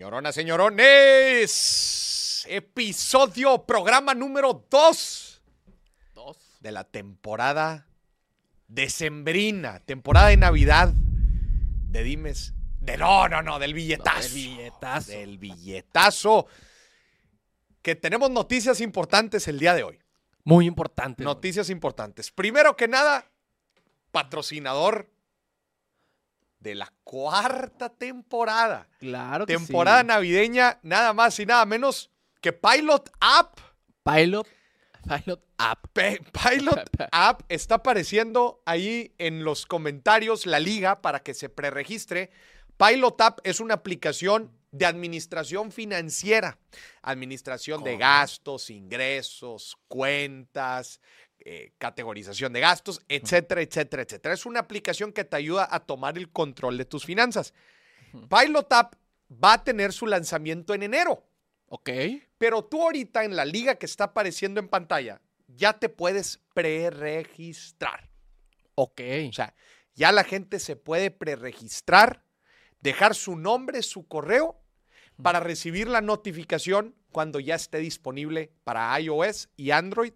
Señoronas, señorones, episodio, programa número 2 Dos. de la temporada decembrina, temporada de Navidad de Dimes. De no, no, no, del billetazo. del billetazo. Del billetazo. Que tenemos noticias importantes el día de hoy. Muy importante. güey. Noticias importantes. Primero que nada, patrocinador de la cuarta temporada. Claro que Temporada sí. navideña, nada más y nada menos que Pilot App. Pilot. Pilot App. Pilot App está apareciendo ahí en los comentarios la liga para que se preregistre. Pilot App es una aplicación de administración financiera, administración de gastos, ingresos, cuentas, eh, categorización de gastos, etcétera, etcétera, etcétera. Es una aplicación que te ayuda a tomar el control de tus finanzas. Pilot App va a tener su lanzamiento en enero. Ok. Pero tú ahorita en la liga que está apareciendo en pantalla, ya te puedes preregistrar. Ok. O sea, ya la gente se puede preregistrar, dejar su nombre, su correo, para recibir la notificación cuando ya esté disponible para iOS y Android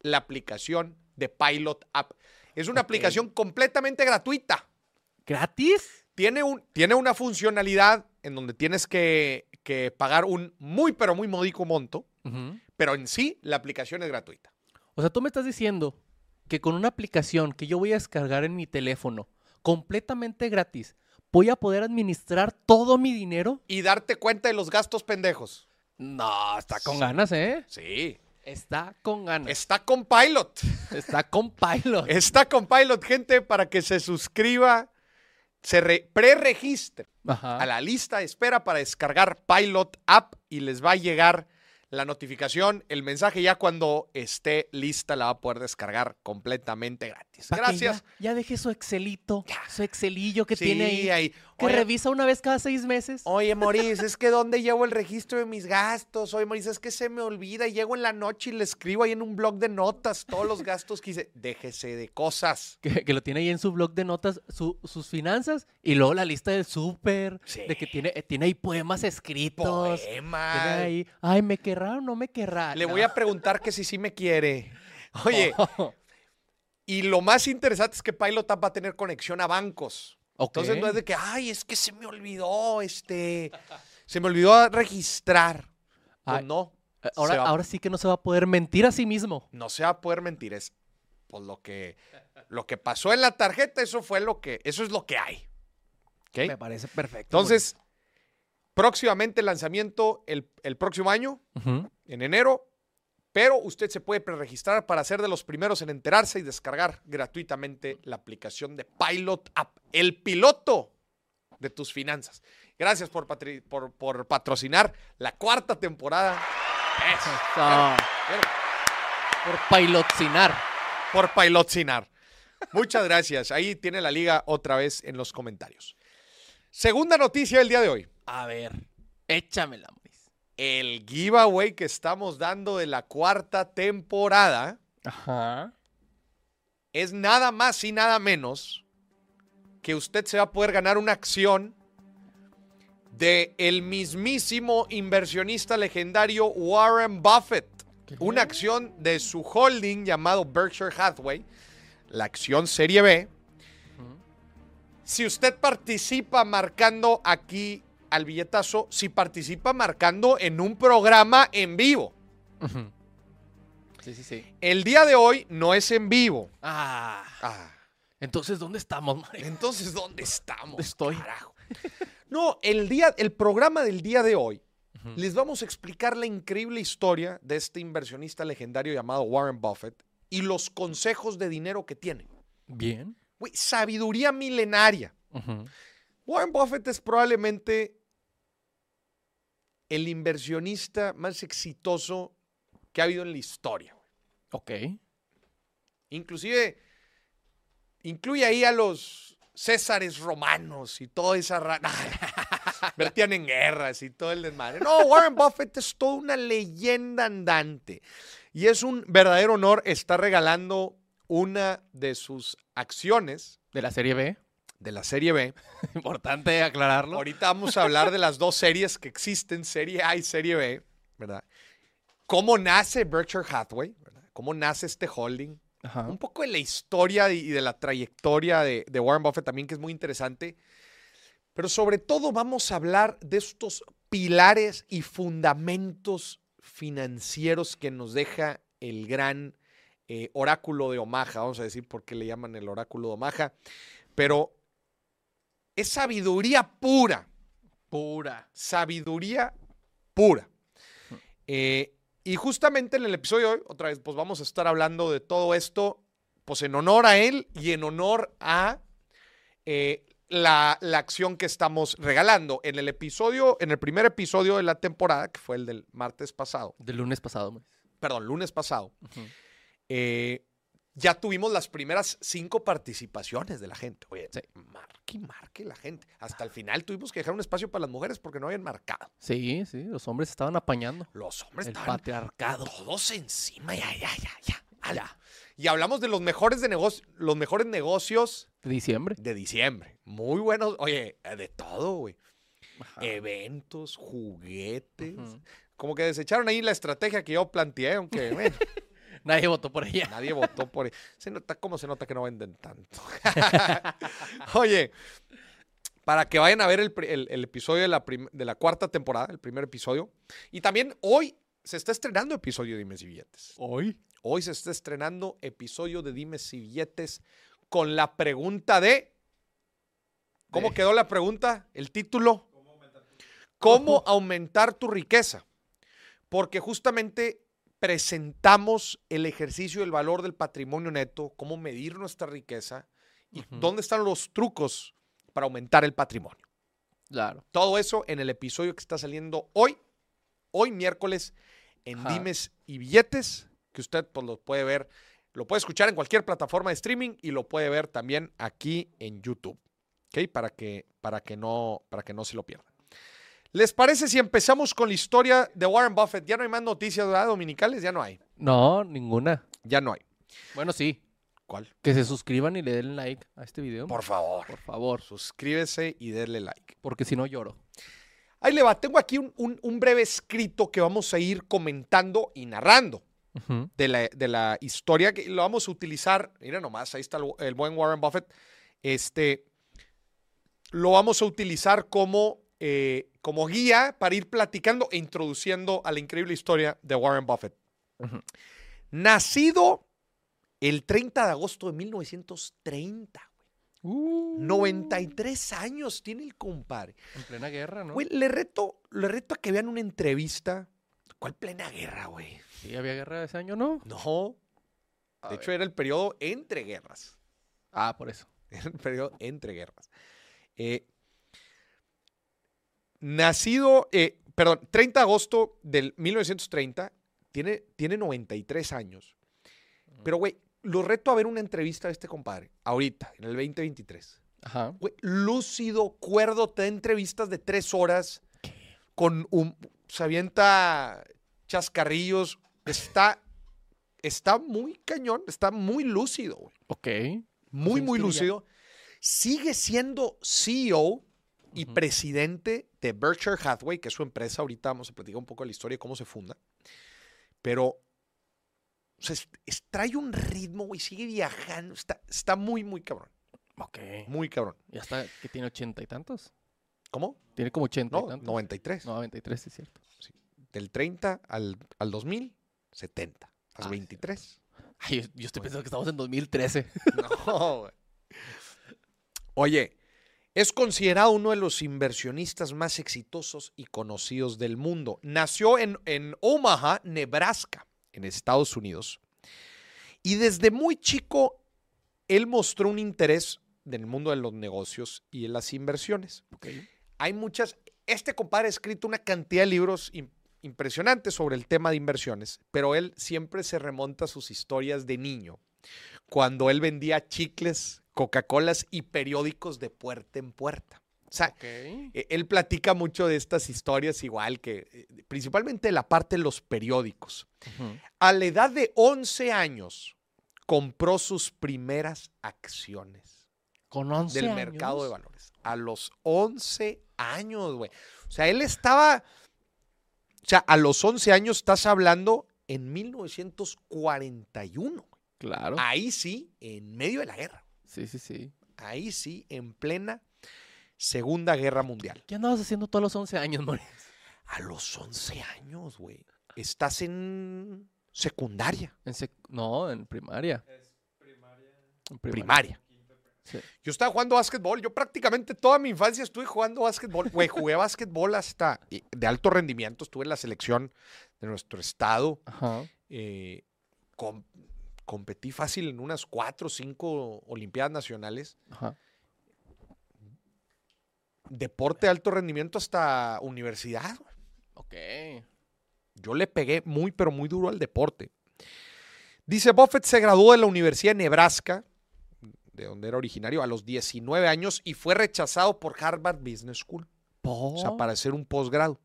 la aplicación de Pilot App. Es una aplicación completamente gratuita ¿Gratis? tiene, un, tiene una funcionalidad en donde tienes que, que pagar un muy, pero muy módico monto, pero en sí la aplicación es gratuita. O sea, tú me estás diciendo que con una aplicación que yo voy a descargar en mi teléfono, completamente gratis, voy a poder administrar todo mi dinero. Y darte cuenta de los gastos pendejos. No, está con ganas, ¿eh? Sí. Está con ganas. Está con Pilot. Está con Pilot. Está con Pilot, gente, para que se suscriba, se re- preregistre a la lista de espera para descargar Pilot App y les va a llegar la notificación, el mensaje ya cuando esté lista la va a poder descargar completamente gratis. Gracias. Ya, ya deje su Excelito, su Excelillo que Sí, tiene ahí, ahí. Que Oye, revisa una vez cada seis meses. Oye, Moris, es que ¿dónde llevo el registro de mis gastos? Oye, Moris, es que se me olvida y llego en la noche y le escribo ahí en un blog de notas todos los gastos que hice. Déjese de cosas. Que, que lo tiene ahí en su blog de notas, su- sus finanzas, y luego la lista del súper, Sí. de que tiene, eh, tiene ahí poemas escritos. Tiene Poema. ahí, ay, ¿me querrá o no me querrá? Le voy a preguntar que si sí me quiere. Oye, y lo más interesante es que Pilot App va a tener conexión a bancos. Entonces no es de que, ay, es que se me olvidó, este, se me olvidó registrar. Pues no, ahora, se va- ahora sí que no se va a poder mentir a sí mismo. no se va a poder mentir. Es pues, lo que, lo que pasó en la tarjeta, eso fue lo que, eso es lo que hay. Me parece perfecto. Entonces, próximamente el lanzamiento el, el próximo año, en enero, pero usted se puede preregistrar para ser de los primeros en enterarse y descargar gratuitamente la aplicación de Pilot App, el piloto de tus finanzas. Gracias por, patri- por, por patrocinar la cuarta temporada. Eso. Por pilotcinar. por pilotcinar. Muchas gracias. Ahí tiene la liga otra vez en los comentarios. Segunda noticia del día de hoy. A ver, échamela. El giveaway que estamos dando de la cuarta temporada Ajá. es nada más y nada menos que usted se va a poder ganar una acción de el mismísimo inversionista legendario Warren Buffett. Una acción de su holding llamado Berkshire Hathaway, la acción Serie B. Si usted participa marcando aquí al billetazo, si participa marcando en un programa en vivo. Sí, sí, sí. El día de hoy no es en vivo. Ah, Ah, entonces, ¿dónde estamos, Moris? entonces, ¿dónde estamos? Estoy. carajo? No, el, día, el programa del día de hoy les vamos a explicar la increíble historia de este inversionista legendario llamado Warren Buffett y los consejos de dinero que tiene. Bien. Sabiduría milenaria. Warren Buffett es probablemente el inversionista más exitoso que ha habido en la historia. Ok. Inclusive incluye ahí a los Césares romanos y toda esa rana. Vertían en guerras y todo el desmadre. No, Warren Buffett es toda una leyenda andante. Y es un verdadero honor estar regalando una de sus acciones De la serie B. de la Serie B. Importante aclararlo. Ahorita vamos a hablar de las dos series que existen, Serie A y Serie B, ¿verdad? ¿Cómo nace Berkshire Hathaway? ¿verdad? ¿Cómo nace este holding? Ajá. Un poco de la historia y de la trayectoria de, de Warren Buffett también, que es muy interesante. Pero sobre todo vamos a hablar de estos pilares y fundamentos financieros que nos deja el gran eh, oráculo de Omaha. Vamos a decir por qué le llaman el oráculo de Omaha. Pero es sabiduría pura. Pura. Sabiduría pura. Eh, y justamente en el episodio de hoy, otra vez, pues vamos a estar hablando de todo esto, pues en honor a él y en honor a eh, la, la acción que estamos regalando. En el episodio, en el primer episodio de la temporada, que fue el del martes pasado, Del lunes pasado, perdón, lunes pasado, eh, ya tuvimos las primeras cinco participaciones de la gente. Oye, Sí. marque y marque la gente. Hasta el final tuvimos que dejar un espacio para las mujeres porque no habían marcado. Sí, sí, los hombres estaban apañando. Los hombres El estaban patriarcado. todos encima, ya, ya, ya, ya. ala. Y hablamos de los mejores de negocio, los mejores negocios De diciembre. de diciembre. Muy buenos, oye, eh, de todo, güey. Ajá. Eventos, juguetes. Como que desecharon ahí la estrategia que yo planteé, aunque bueno, Nadie votó por ella. nadie votó por. Se nota, ¿cómo se nota que no venden tanto? oye, para que vayan a ver el, el- el episodio de la, prim- de la cuarta temporada, el primer episodio. Y también hoy se está estrenando episodio de Dimes y Billetes. Hoy. Hoy se está estrenando episodio de Dimes y Billetes con la pregunta de. ¿Cómo De- quedó la pregunta? El título. ¿Cómo aumentar tu riqueza? Porque justamente presentamos el ejercicio del valor del patrimonio neto, cómo medir nuestra riqueza y dónde están los trucos para aumentar el patrimonio. Claro. Todo eso en el episodio que está saliendo hoy, hoy miércoles, en Ajá. Dimes y Billetes, que usted pues, lo puede ver, lo puede escuchar en cualquier plataforma de streaming y lo puede ver también aquí en YouTube, ¿ok? Para que, para que, no, para que no se lo pierda. ¿Les parece si empezamos con la historia de Warren Buffett? Ya no hay más noticias ¿verdad, dominicales, ya no hay, No, ninguna. ya no hay. Bueno, sí. ¿Cuál? Que se suscriban y le den like a este video. Por favor, Por favor. suscríbese y denle like. Porque si no lloro. Ahí le va, tengo aquí un- un- un breve escrito que vamos a ir comentando y narrando. Ujú. de la, de la historia que lo vamos a utilizar. Mira nomás, ahí está el, el buen Warren Buffett. Este, lo vamos a utilizar como, eh, como guía para ir platicando e introduciendo a la increíble historia de Warren Buffett. Nacido el 30 de agosto de 1930. Uh, 93 años tiene el compadre. En plena guerra, ¿no? Güey, le reto, le reto a que vean una entrevista. ¿Cuál plena guerra, güey? Sí, había guerra ese año, ¿no? No. A De ver. hecho, era el periodo entre guerras. Ah, por eso. Era el periodo entre guerras. Eh, nacido, eh, perdón, 30 de agosto del 1930, tiene, tiene 93 años. Pero, güey, lo reto a ver una entrevista de este compadre, ahorita, en el 2023. Ajá. Güey, lúcido, cuerdo, te da entrevistas de tres horas con un. Se avienta chascarrillos. Está. Está muy cañón, está muy lúcido, güey. Ok. Muy, muy lúcido. Sigue siendo CEO y presidente de Berkshire Hathaway, que es su empresa. Ahorita vamos a platicar un poco de la historia y cómo se funda. Pero. O sea, es- es- trae un ritmo, güey. Sigue viajando. Está, está muy, muy cabrón. Ok. Muy cabrón. Ya está, que tiene ochenta y tantos. ¿Cómo? Tiene como ochenta y No, tantos. 93. No, 93, sí es cierto. Del 30 al, al 2000, 70. Las Ah, 23. Ay, yo, yo estoy pensando que estamos en 2013. No, güey. Oye, es considerado uno de los inversionistas más exitosos y conocidos del mundo. Nació en, en Omaha, Nebraska, en Estados Unidos. Y desde muy chico, él mostró un interés en el mundo de los negocios y en las inversiones. Hay muchas. Este compadre ha escrito una cantidad de libros im- impresionantes sobre el tema de inversiones, pero él siempre se remonta a sus historias de niño, cuando él vendía chicles, Coca-Colas y periódicos de puerta en puerta. O sea, e- él platica mucho de estas historias, igual que eh, principalmente la parte de los periódicos. A la edad de 11 años, compró sus primeras acciones. Con 11 del años. mercado de valores. A los 11 años, güey. O sea, él estaba. O sea, a los 11 años estás hablando en 1941. Claro. Ahí sí, en medio de la guerra. Sí, sí, sí. Ahí sí, en plena Segunda Guerra Mundial. ¿Qué andabas haciendo todos los 11 años, Moris? A los 11 años, güey. Estás en secundaria, En sec- No, en primaria. En primaria. Sí. Yo estaba jugando básquetbol. Yo prácticamente toda mi infancia estuve jugando básquetbol. Güey, jugué básquetbol hasta de alto rendimiento. Estuve en la selección de nuestro estado. Ajá. eh, com- competí fácil en unas cuatro o cinco Olimpiadas Nacionales. Ajá. Deporte de alto rendimiento hasta universidad. Ok. Yo le pegué muy, pero muy duro al deporte. Dice, Buffett se graduó de la Universidad de Nebraska, de donde era originario, a los 19 años y fue rechazado por Harvard Business School, o sea, para hacer un posgrado.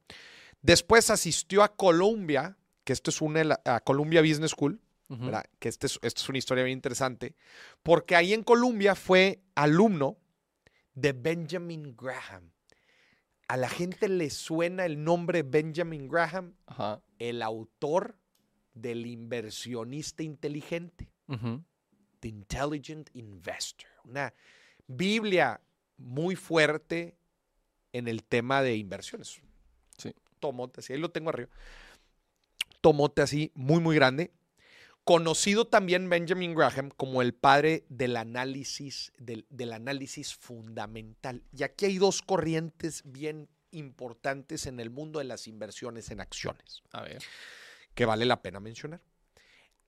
Después asistió a Columbia, que esto es una, de la- a Columbia Business School, Que este es- esto es una historia bien interesante, porque ahí en Columbia fue alumno de Benjamin Graham. A la gente le suena el nombre Benjamin Graham, el autor del inversionista inteligente, Ujú. The Intelligent Investor. Una Biblia muy fuerte en el tema de inversiones. Sí. Tomote así, ahí lo tengo arriba. Tomote así, muy, muy grande. Conocido también Benjamin Graham como el padre del análisis, del, del análisis fundamental. Y aquí hay dos corrientes bien importantes en el mundo de las inversiones en acciones A ver. que vale la pena mencionar.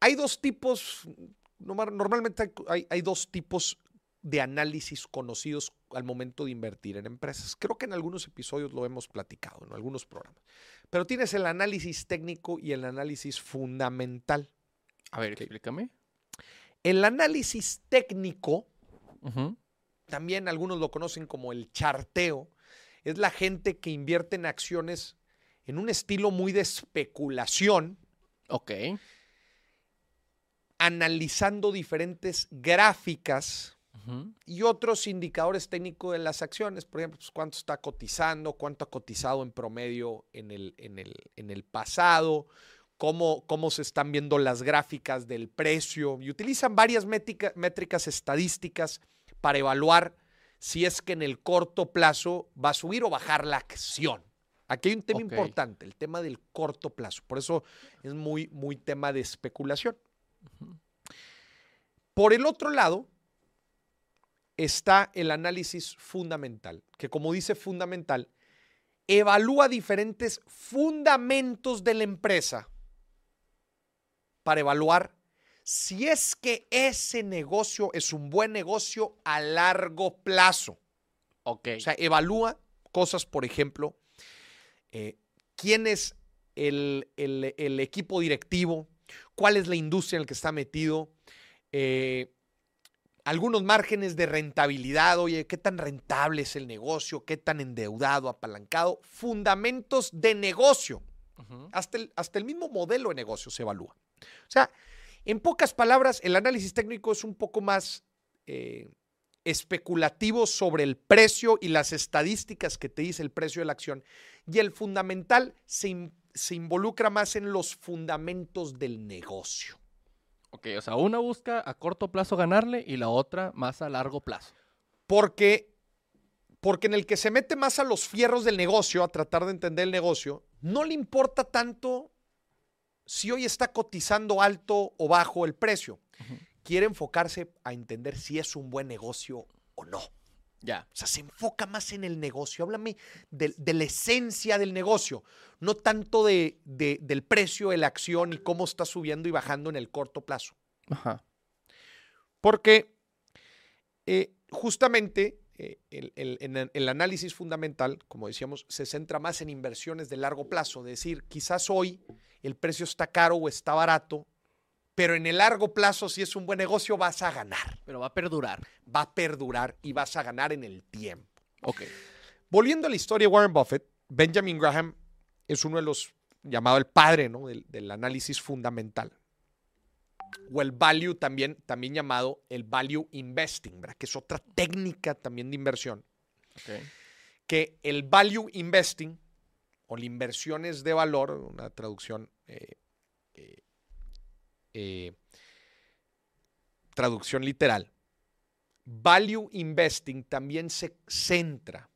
Hay dos tipos, norma- normalmente hay- hay dos tipos de análisis conocidos al momento de invertir en empresas. Creo que en algunos episodios lo hemos platicado, en algunos programas. Pero tienes el análisis técnico y el análisis fundamental. A ver, explícame. El análisis técnico, también algunos lo conocen como el charteo, es la gente que invierte en acciones en un estilo muy de especulación, Ok. analizando diferentes gráficas y otros indicadores técnicos de las acciones. Por ejemplo, pues, cuánto está cotizando, cuánto ha cotizado en promedio en el, en el, en el pasado, cómo, cómo se están viendo las gráficas del precio. Y utilizan varias métrica- métricas estadísticas para evaluar si es que en el corto plazo va a subir o bajar la acción. Aquí hay un tema importante, el tema del corto plazo. Por eso es muy, muy tema de especulación. Por el otro lado, está el análisis fundamental, que como dice fundamental, evalúa diferentes fundamentos de la empresa para evaluar si es que ese negocio es un buen negocio a largo plazo. Ok. O sea, evalúa cosas, por ejemplo, eh, quién es el, el- el equipo directivo, cuál es la industria en la que está metido, eh, algunos márgenes de rentabilidad, oye, qué tan rentable es el negocio, qué tan endeudado, apalancado, fundamentos de negocio. Hasta el, hasta el mismo modelo de negocio se evalúa. O sea, en pocas palabras, el análisis técnico es un poco más eh, especulativo sobre el precio y las estadísticas que te dice el precio de la acción. Y el fundamental se, in- se involucra más en los fundamentos del negocio. Ok, o sea, una busca a corto plazo ganarle y la otra más a largo plazo. Porque, porque en el que se mete más a los fierros del negocio, a tratar de entender el negocio, no le importa tanto si hoy está cotizando alto o bajo el precio. Quiere enfocarse a entender si es un buen negocio o no. Ya. O sea, se enfoca más en el negocio. Háblame de, de la esencia del negocio, no tanto de, de- del precio de la acción y cómo está subiendo y bajando en el corto plazo. Ajá. Porque eh, justamente eh, el, el- el- el análisis fundamental, como decíamos, se centra más en inversiones de largo plazo. Es decir, quizás hoy el precio está caro o está barato, pero en el largo plazo, si es un buen negocio, vas a ganar. Pero va a perdurar. Va a perdurar y vas a ganar en el tiempo. Ok. Volviendo a la historia de Warren Buffett, Benjamin Graham es uno de los llamado el padre ¿no? del, del análisis fundamental. o el value también, también llamado el value investing, ¿verdad? que es otra técnica también de inversión, Ok. que el value investing o la inversión es de valor, una traducción, eh, eh, eh, traducción literal, value investing también se centra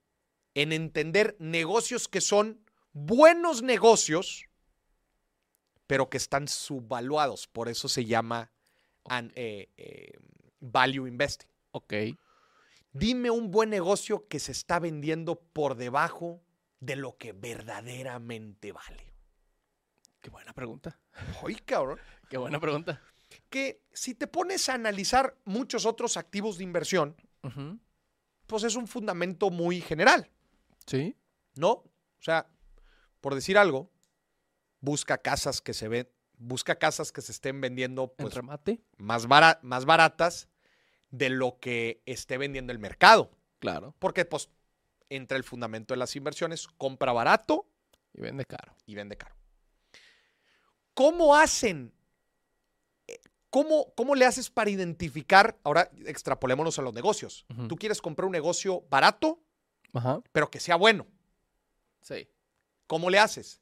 en entender negocios que son buenos negocios, pero que están subvaluados. Por eso se llama an- eh, eh, value investing. Ok. Dime un buen negocio que se está vendiendo por debajo de lo que verdaderamente vale. Qué buena pregunta. Ay, cabrón. Qué buena pregunta. Que si te pones a analizar muchos otros activos de inversión, pues es un fundamento muy general, Sí. ¿no? O sea, por decir algo, busca casas que se ven, busca casas que se estén vendiendo En pues, remate. más, bara- más baratas de lo que esté vendiendo el mercado. Claro. Porque pues entra el fundamento de las inversiones, compra barato Y vende caro. y vende caro. ¿Cómo hacen? eh, ¿Cómo, ¿Cómo le haces para identificar? Ahora extrapolémonos a los negocios. Tú quieres comprar un negocio barato, Ajá. pero que sea bueno. Sí. ¿Cómo le haces?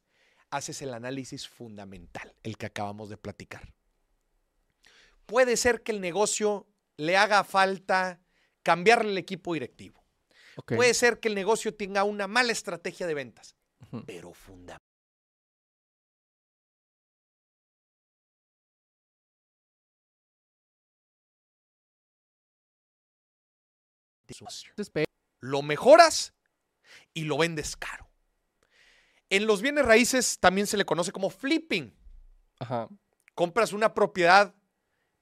Haces el análisis fundamental, el que acabamos de platicar. Puede ser que el negocio le haga falta cambiarle el equipo directivo. Puede ser que el negocio tenga una mala estrategia de ventas, pero fundamental. Lo mejoras y lo vendes caro. En los bienes raíces también se le conoce como flipping. Ajá. Compras una propiedad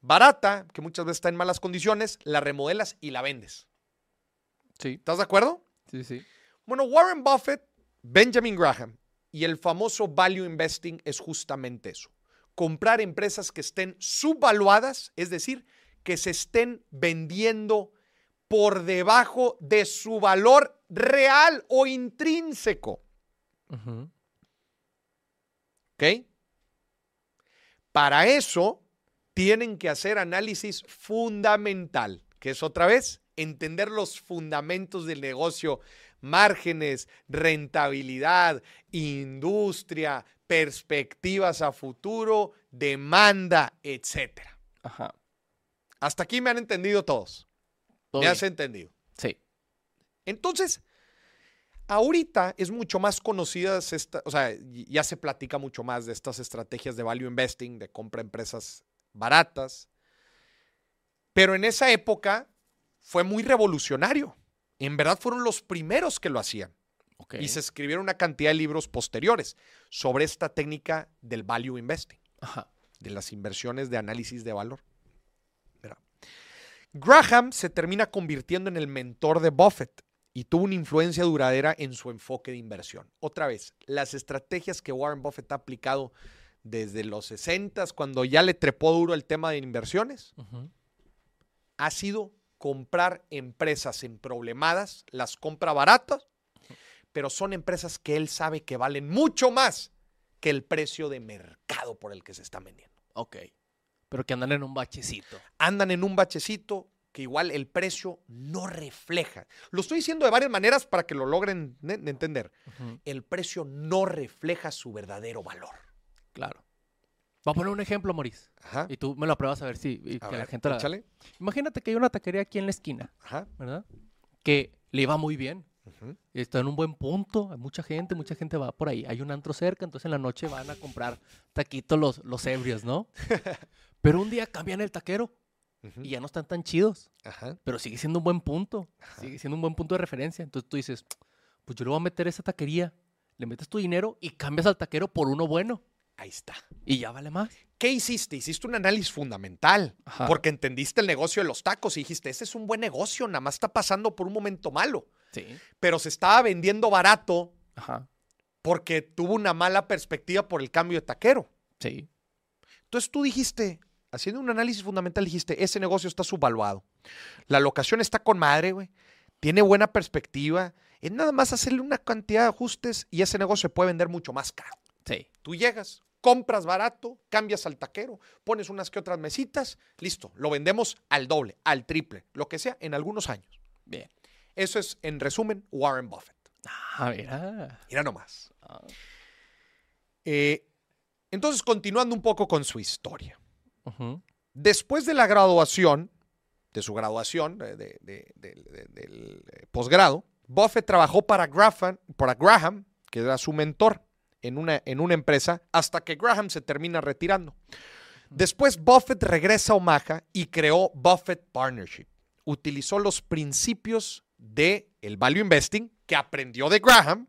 barata, que muchas veces está en malas condiciones, la remodelas y la vendes. Sí. ¿Estás de acuerdo? Sí, sí. Bueno, Warren Buffett, Benjamin Graham y el famoso value investing es justamente eso. Comprar empresas que estén subvaluadas, es decir, que se estén vendiendo por debajo de su valor real o intrínseco. Ujú. ¿Ok? Para eso tienen que hacer análisis fundamental, que es otra vez entender los fundamentos del negocio, márgenes, rentabilidad, industria, perspectivas a futuro, demanda, etcétera. Ajá. Hasta aquí me han entendido todos. Todo me bien. has entendido. Sí. Entonces, ahorita es mucho más conocidas, esta, o sea, ya se platica mucho más de estas estrategias de value investing, de compra empresas baratas, pero en esa época fue muy revolucionario. En verdad fueron los primeros que lo hacían y se escribieron una cantidad de libros posteriores sobre esta técnica del value investing Ajá. de las inversiones de análisis de valor. Mira. Graham se termina convirtiendo en el mentor de Buffett y tuvo una influencia duradera en su enfoque de inversión. Otra vez, las estrategias que Warren Buffett ha aplicado desde los 60 cuando ya le trepó duro el tema de inversiones, ha sido comprar empresas en problemadas, las compra baratas, pero son empresas que él sabe que valen mucho más que el precio de mercado por el que se están vendiendo. Ok. Pero que andan en un bachecito. andan en un bachecito que igual el precio no refleja. Lo estoy diciendo de varias maneras para que lo logren ne- entender. El precio no refleja su verdadero valor. Claro. Voy a poner un ejemplo, Maurice. Ajá. Y tú me lo apruebas a ver si y A que la gente la... échale. Imagínate que hay una taquería aquí en la esquina, Ajá. ¿verdad? Que le iba muy bien. Ujú. Está en un buen punto. Hay mucha gente, mucha gente va por ahí. Hay un antro cerca, entonces en la noche van a comprar taquitos los, los ebrios, ¿no? Pero un día cambian el taquero y ya no están tan chidos. Ajá. Pero sigue siendo un buen punto. Sigue siendo un buen punto de referencia. Entonces tú dices, pues yo le voy a meter esa taquería. Le metes tu dinero y cambias al taquero por uno bueno. Ahí está. Y ya vale más. ¿Qué hiciste? Hiciste un análisis fundamental Ajá. porque entendiste el negocio de los tacos y dijiste, ese es un buen negocio, nada más está pasando por un momento malo, Sí. pero se estaba vendiendo barato Ajá. porque tuvo una mala perspectiva por el cambio de taquero. Sí. Entonces tú dijiste, haciendo un análisis fundamental, dijiste, ese negocio está subvaluado. La locación está con madre, güey. Tiene buena perspectiva. Es nada más hacerle una cantidad de ajustes y ese negocio se puede vender mucho más caro. Sí. Tú llegas, compras barato, cambias al taquero, pones unas que otras mesitas, listo, lo vendemos al doble, al triple, lo que sea, en algunos años. Bien. Eso es, en resumen, Warren Buffett. Ah, mira. Mira nomás. Ah, Eh, entonces, continuando un poco con su historia. Después de la graduación, de su graduación de- de- de- de- de- del eh, posgrado, Buffett trabajó para Graham, para Graham, que era su mentor, en una, en una empresa, hasta que Graham se termina retirando. Después, Buffett regresa a Omaha y creó Buffett Partnership. Utilizó los principios de el value investing que aprendió de Graham,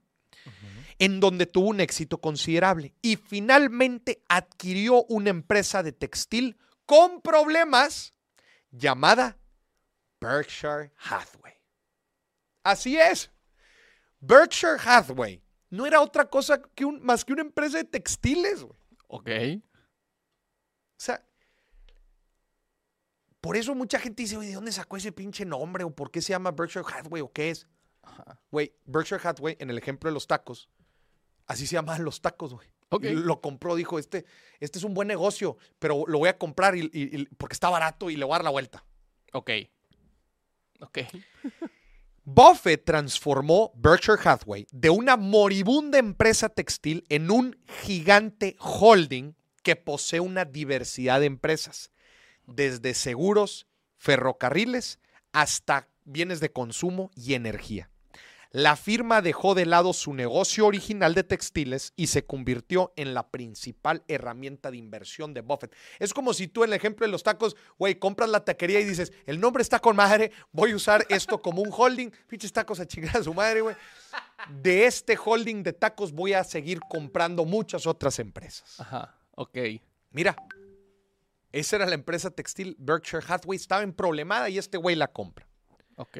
en donde tuvo un éxito considerable y finalmente adquirió una empresa de textil con problemas llamada Berkshire Hathaway. Así es. Berkshire Hathaway no era otra cosa que un, más que una empresa de textiles. güey. Ok. O sea, por eso mucha gente dice, "Oye, ¿de dónde sacó ese pinche nombre? ¿O por qué se llama Berkshire Hathaway? ¿O qué es? Ajá. Güey, Berkshire Hathaway, en el ejemplo de los tacos, así se llamaban los tacos, güey. Ok. Y Lo compró, dijo, este, este es un buen negocio, pero lo voy a comprar y- y- y- porque está barato y le voy a dar la vuelta. Ok. Ok. Buffett transformó Berkshire Hathaway de una moribunda empresa textil en un gigante holding que posee una diversidad de empresas, desde seguros, ferrocarriles, hasta bienes de consumo y energía. La firma dejó de lado su negocio original de textiles y se convirtió en la principal herramienta de inversión de Buffett. Es como si tú en el ejemplo de los tacos, güey, compras la taquería y dices, el nombre está con madre, voy a usar esto como un holding, pinches tacos a chingar a su madre, güey. De este holding de tacos voy a seguir comprando muchas otras empresas. Ajá. Ok. Mira, esa era la empresa textil Berkshire Hathaway, estaba en problemada y este güey la compra. Ok.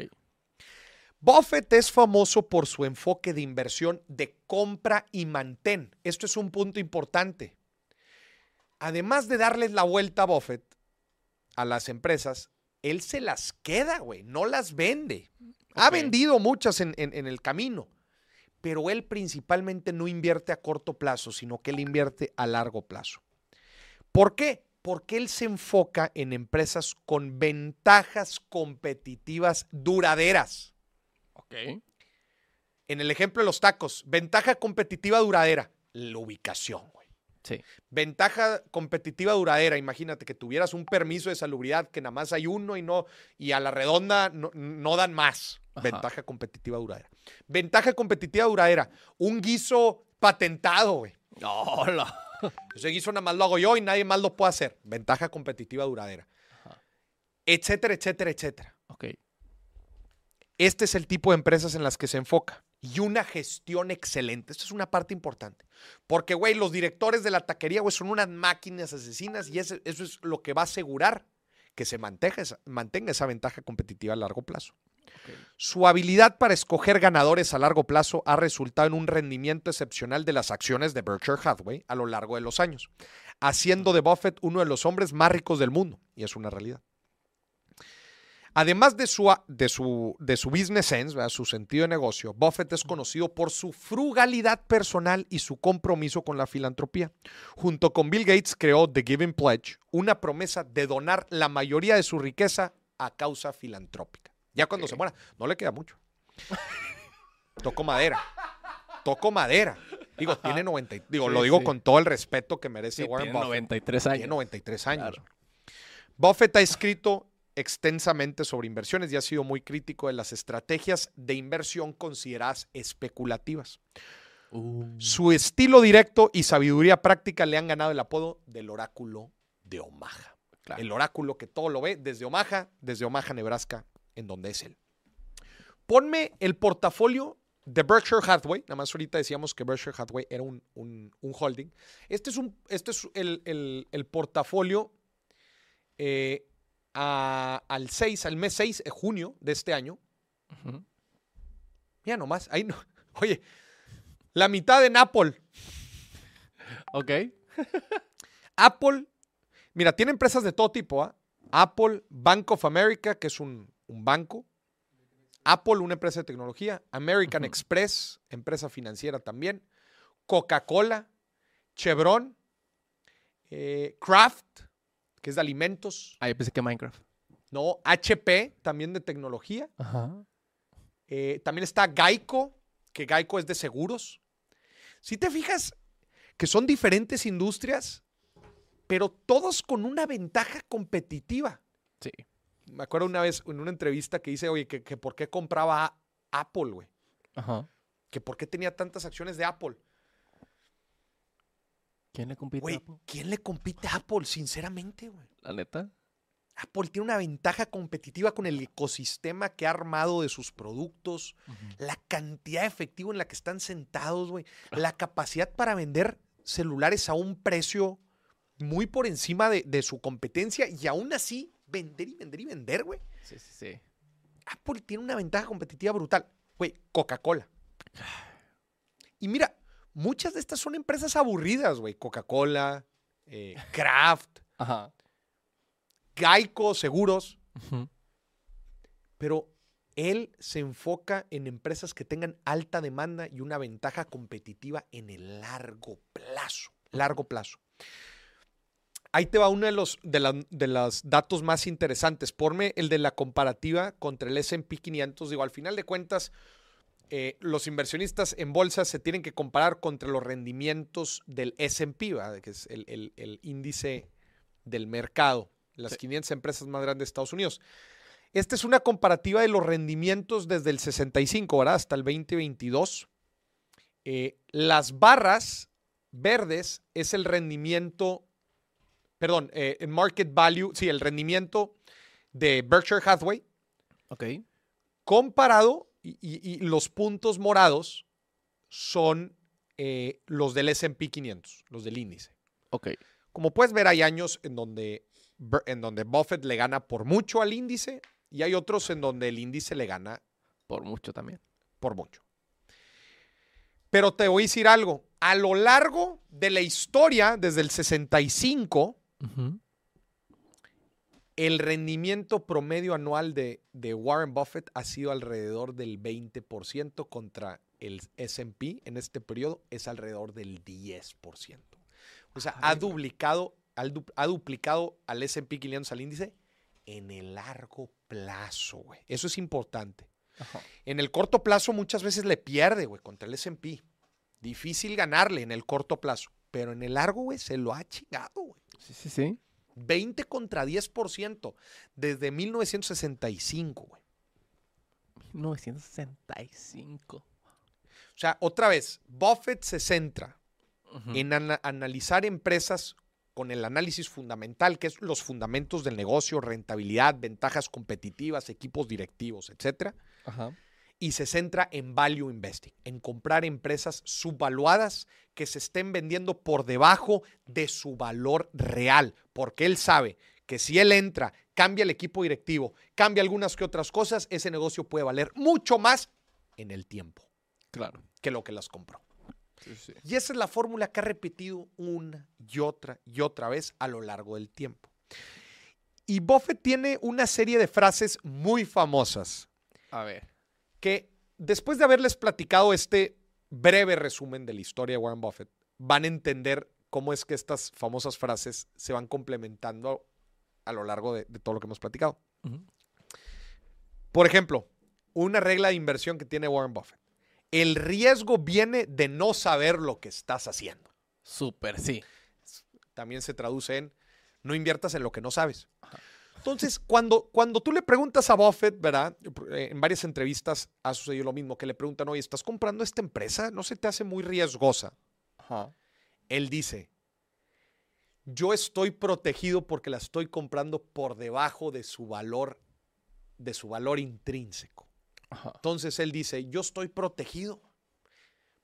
Buffett es famoso por su enfoque de inversión de compra y mantén. Esto es un punto importante. Además de darles la vuelta a Buffett, a las empresas, él se las queda, güey, no las vende. Ha vendido muchas en, en- en el camino, pero él principalmente no invierte a corto plazo, sino que él invierte a largo plazo. ¿Por qué? Porque él se enfoca en empresas con ventajas competitivas duraderas. Ok. En el ejemplo de los tacos, ventaja competitiva duradera, la ubicación, güey. Sí. Ventaja competitiva duradera, imagínate que tuvieras un permiso de salubridad que nada más hay uno y no y a la redonda no, no dan más. Ajá. Ventaja competitiva duradera. Ventaja competitiva duradera, un guiso patentado, güey. Hola. Ese guiso nada más lo hago yo y nadie más lo puede hacer. Ventaja competitiva duradera. Ajá. Etcétera, etcétera, etcétera. Este es el tipo de empresas en las que se enfoca. Y una gestión excelente. Esto es una parte importante. Porque, güey, los directores de la taquería, güey, son unas máquinas asesinas y eso es lo que va a asegurar que se mantenga esa, mantenga esa ventaja competitiva a largo plazo. Su habilidad para escoger ganadores a largo plazo ha resultado en un rendimiento excepcional de las acciones de Berkshire Hathaway a lo largo de los años, haciendo de Buffett uno de los hombres más ricos del mundo. Y es una realidad. Además de su, de su, de su business sense, ¿verdad? su sentido de negocio, Buffett es conocido por su frugalidad personal y su compromiso con la filantropía. Junto con Bill Gates creó The Giving Pledge, una promesa de donar la mayoría de su riqueza a causa filantrópica. Ya cuando se muera, no le queda mucho. Toco madera. Toco madera. Digo, tiene 90. y- Digo, Sí, lo digo sí. con todo el respeto que merece Sí, Warren tiene Buffett. 93 años. Tiene 93 años. Claro. Buffett ha escrito extensamente sobre inversiones y ha sido muy crítico de las estrategias de inversión consideradas especulativas. Uh, Su estilo directo y sabiduría práctica le han ganado el apodo del oráculo de Omaha. claro. El oráculo que todo lo ve desde Omaha, desde Omaha, Nebraska, en donde es él. Ponme el portafolio de Berkshire Hathaway. Nada más ahorita decíamos que Berkshire Hathaway era un, un- un holding. Este es, un, este es el, el- el portafolio eh, a- al 6, al mes 6 de junio de este año. Ujú. Mira nomás, ahí no. Oye, la mitad en Apple. Ok. Apple, mira, tiene empresas de todo tipo. ¿ah? Apple, Bank of America, que es un, un banco. Apple, una empresa de tecnología. American. Express, empresa financiera también. Coca-Cola, Chevron, Eh, Kraft, que es de alimentos. Ah, yo pensé que Minecraft. No, HP, también de tecnología. Ajá. Eh, también está Geico, que Geico es de seguros. Si te fijas que son diferentes industrias, pero todos con una ventaja competitiva. Sí. Me acuerdo una vez en una entrevista que dice, oye, que, que por qué compraba Apple, güey. Ajá. Que por qué tenía tantas acciones de Apple. ¿Quién le compite a Güey, Apple? ¿quién le compite a Apple, sinceramente, güey? ¿La neta? Apple tiene una ventaja competitiva con el ecosistema que ha armado de sus productos, la cantidad de efectivo en la que están sentados, güey, la capacidad para vender celulares a un precio muy por encima de, de su competencia y aún así vender y vender y vender, güey. Sí, sí, sí. Apple tiene una ventaja competitiva brutal. Güey, Coca-Cola. Y mira, muchas de estas son empresas aburridas, güey. Coca-Cola, eh, Kraft, Ajá. Geico, Seguros. Pero él se enfoca en empresas que tengan alta demanda y una ventaja competitiva en el largo plazo. Largo plazo. Ahí te va uno de los de, la- de los datos más interesantes. Ponme el de la comparativa contra el S&P 500. Digo, al final de cuentas, eh, los inversionistas en bolsa se tienen que comparar contra los rendimientos del S&P, que es el, el- el índice del mercado, las Sí. 500 empresas más grandes de Estados Unidos. Esta es una comparativa de los rendimientos desde el 65, ¿verdad? Hasta el 2022. Eh, las barras verdes es el rendimiento, perdón, eh, el market value, sí, el rendimiento de Berkshire Hathaway Ok. comparado y, y- y los puntos morados son eh, los del S&P 500, los del índice. Ok. Como puedes ver, hay años en donde, en donde Buffett le gana por mucho al índice y hay otros en donde el índice le gana Por mucho también. por mucho. Pero te voy a decir algo. A lo largo de la historia, desde el 65, Ujú. El rendimiento promedio anual de, de Warren Buffett ha sido alrededor del 20% contra el SP en este periodo es alrededor del 10%. O sea, ha Ay, duplicado, ha duplicado al SP 500 al índice en el largo plazo, güey. Eso es importante. Ajá. En el corto plazo muchas veces le pierde, güey, contra el S&P. Difícil ganarle en el corto plazo. Pero en el largo, güey, se lo ha chingado, güey. Sí, sí, sí. 20 contra 10% desde 1965, güey. 1965. O sea, otra vez, Buffett se centra en ana- analizar empresas con el análisis fundamental, que es los fundamentos del negocio, rentabilidad, ventajas competitivas, equipos directivos, etcétera, Ajá. Y se centra en value investing, en comprar empresas subvaluadas que se estén vendiendo por debajo de su valor real, porque él sabe que si él entra, cambia el equipo directivo, cambia algunas que otras cosas, ese negocio puede valer mucho más en el tiempo Claro. que lo que las compró. Sí, sí. Y esa es la fórmula que ha repetido una y otra y otra vez a lo largo del tiempo. Y Buffett tiene una serie de frases muy famosas A ver. Que después de haberles platicado este breve resumen de la historia de Warren Buffett, van a entender cómo es que estas famosas frases se van complementando a lo largo de, de todo lo que hemos platicado. Por ejemplo, una regla de inversión que tiene Warren Buffett. El riesgo viene de no saber lo que estás haciendo. Súper, sí. También se traduce en no inviertas en lo que no sabes. Entonces, cuando, cuando tú le preguntas a Buffett, ¿verdad? En varias entrevistas ha sucedido lo mismo, que le preguntan, oye, ¿estás comprando esta empresa? ¿No se te hace muy riesgosa? Ajá. Él dice, yo estoy protegido porque la estoy comprando por debajo de su valor, de su valor intrínseco. Ajá. Entonces él dice, yo estoy protegido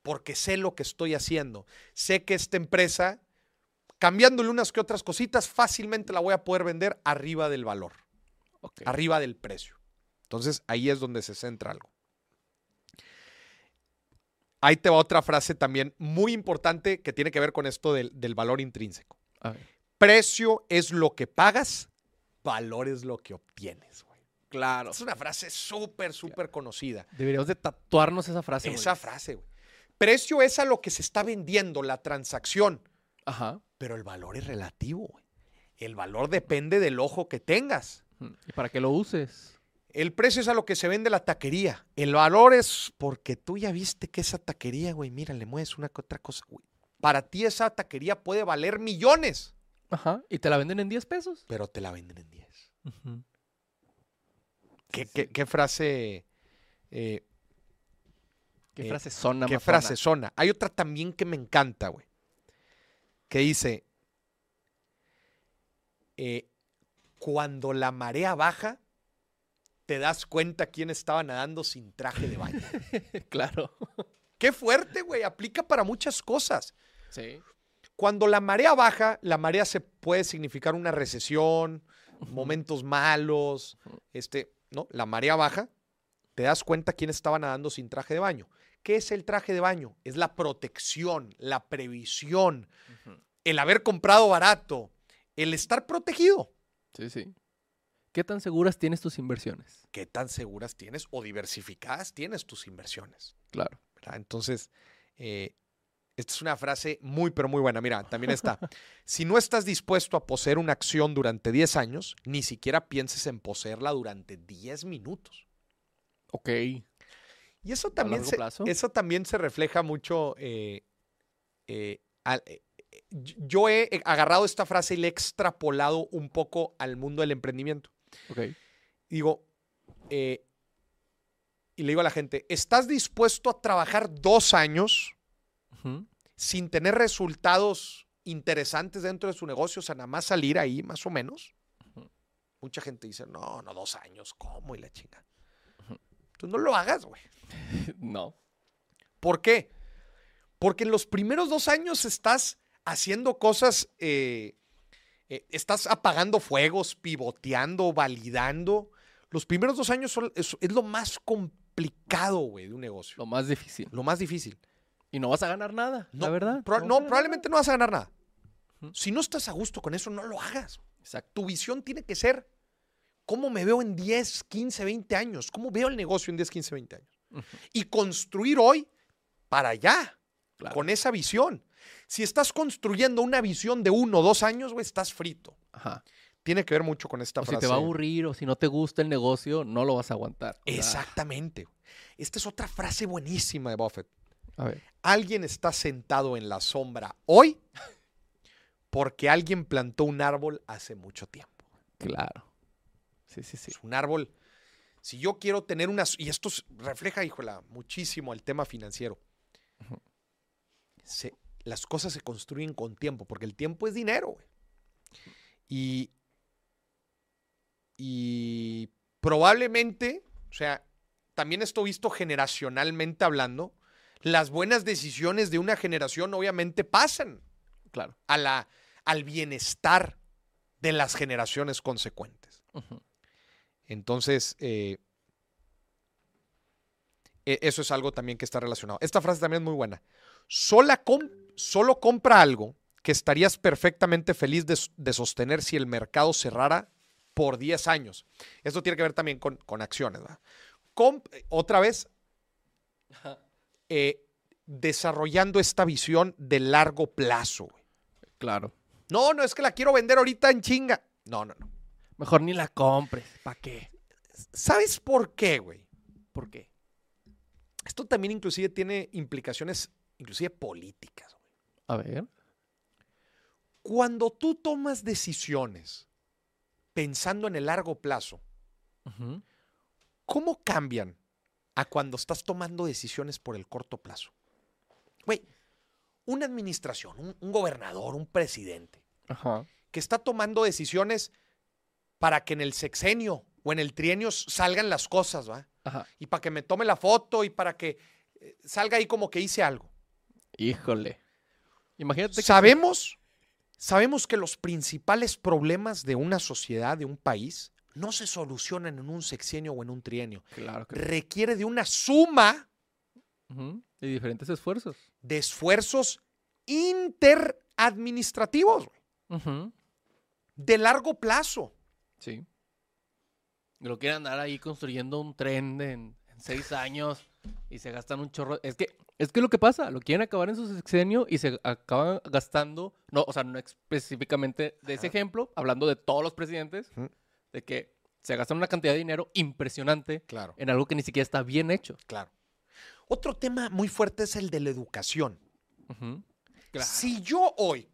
porque sé lo que estoy haciendo. Sé que esta empresa, cambiándole unas que otras cositas, fácilmente la voy a poder vender arriba del valor, arriba del precio. Entonces ahí es donde se centra algo. Ahí te va otra frase también muy importante que tiene que ver con esto del, del valor intrínseco. Precio es lo que pagas, valor es lo que obtienes. güey. Claro. Es una frase súper, súper conocida. Deberíamos de tatuarnos esa frase. güey. Esa frase, güey. Precio es a lo que se está vendiendo, la transacción. Ajá. Pero el valor es relativo. güey. El valor depende del ojo que tengas. ¿Y para qué lo uses? El precio es a lo que se vende la taquería. El valor es porque tú ya viste que esa taquería, güey, mira, le mueves una que otra cosa, güey. Para ti esa taquería puede valer millones, Ajá. ¿Y te la venden en 10 pesos? pero te la venden en 10. Ujú. ¿Qué, Sí, qué- frase? eh, ¿Qué Eh, frase sona, ¿Qué frase zona? Hay otra también que me encanta, güey. Que dice, eh, cuando la marea baja, te das cuenta quién estaba nadando sin traje de baño. claro. Qué fuerte, güey. Aplica para muchas cosas. Sí. Cuando la marea baja, la marea se puede significar una recesión, momentos malos, este, ¿no? La marea baja, te das cuenta quién estaba nadando sin traje de baño. ¿Qué es el traje de baño? Es la protección, la previsión, el haber comprado barato, el estar protegido. Sí, sí. ¿Qué tan seguras tienes tus inversiones? ¿Qué tan seguras tienes o diversificadas tienes tus inversiones? Claro. ¿verdad? Entonces, eh, esta es una frase muy, pero muy buena. Mira, también está. si no estás dispuesto a poseer una acción durante 10 años, ni siquiera pienses en poseerla durante 10 minutos. Ok. Y eso también, se, plazo? eso también se refleja mucho. eh, eh, al- eh, yo he agarrado esta frase y le he extrapolado un poco al mundo del emprendimiento. Digo, y le digo a la gente, ¿estás dispuesto a trabajar dos años sin tener resultados interesantes dentro de su negocio, o sea, nada más salir ahí más o menos. Mucha gente dice, no, no, dos años, ¿cómo? Y la chinga. No lo hagas, güey. No. ¿Por qué? Porque en los primeros dos años estás haciendo cosas, eh, eh, estás apagando fuegos, pivoteando, validando. Los primeros dos años son- es, es lo más complicado, güey, de un negocio. Lo más difícil. Lo más difícil. Y no vas a ganar nada, No, la verdad. pro- no, probablemente no vas a ganar nada. Si no estás a gusto con eso, no lo hagas. Exacto. Tu visión tiene que ser cómo me veo en 10, 15, 20 años, cómo veo el negocio en 10, 15, 20 años. Y construir hoy para allá, Claro. con esa visión. Si estás construyendo una visión de uno o dos años, güey, estás frito. Ajá. Tiene que ver mucho con esta O si frase. te va a aburrir o si no te gusta el negocio, no lo vas a aguantar. Exactamente. Esta es otra frase buenísima de Buffett. a ver. Alguien está sentado en la sombra hoy porque alguien plantó un árbol hace mucho tiempo. Claro. Sí, sí, sí. Es un árbol. Si yo quiero tener unas. Y esto refleja, híjola, muchísimo el tema financiero. Se- las cosas se construyen con tiempo, porque el tiempo es dinero, güey. Y. Y probablemente, o sea, también esto visto generacionalmente hablando, las buenas decisiones de una generación obviamente pasan Claro. a la, al bienestar de las generaciones consecuentes. Ujú. Entonces, eh, e- eso es algo también que está relacionado. Esta frase también es muy buena. Sola com- solo compra algo que estarías perfectamente feliz de, de sostener si el mercado cerrara por 10 años. Esto tiene que ver también con, con acciones. ¿verdad? Com- eh, otra vez, eh, desarrollando esta visión de largo plazo. güey. Claro. No, no es que la quiero vender ahorita en chinga. No, no, no. Mejor ni la compres. ¿Para qué? ¿Sabes por qué, güey? ¿Por qué? Esto también inclusive tiene implicaciones, inclusive políticas. güey. A ver. Cuando tú tomas decisiones pensando en el largo plazo. ¿cómo cambian a cuando estás tomando decisiones por el corto plazo? Güey, una administración, un, un gobernador, un presidente, Ajá. que está tomando decisiones para que en el sexenio o en el trienio salgan las cosas, ¿va? Ajá. Y para que me tome la foto y para que eh, salga ahí como que hice algo. Híjole. Imagínate que. Sabemos, sabemos que los principales problemas de una sociedad, de un país, no se solucionan en un sexenio o en un trienio. Claro que. Requiere de una suma Ujú. De diferentes esfuerzos. de esfuerzos interadministrativos, Ujú. de largo plazo. Sí. Lo quieren andar ahí construyendo un tren en, en seis años y se gastan un chorro. Es que Es que lo que pasa, lo quieren acabar en su sexenio y se acaban gastando, no, o sea, no específicamente de ese Ajá. ejemplo, hablando de todos los presidentes, de que se gastan una cantidad de dinero impresionante Claro, en algo que ni siquiera está bien hecho. claro. Otro tema muy fuerte es el de la educación. Ujú. Si yo hoy,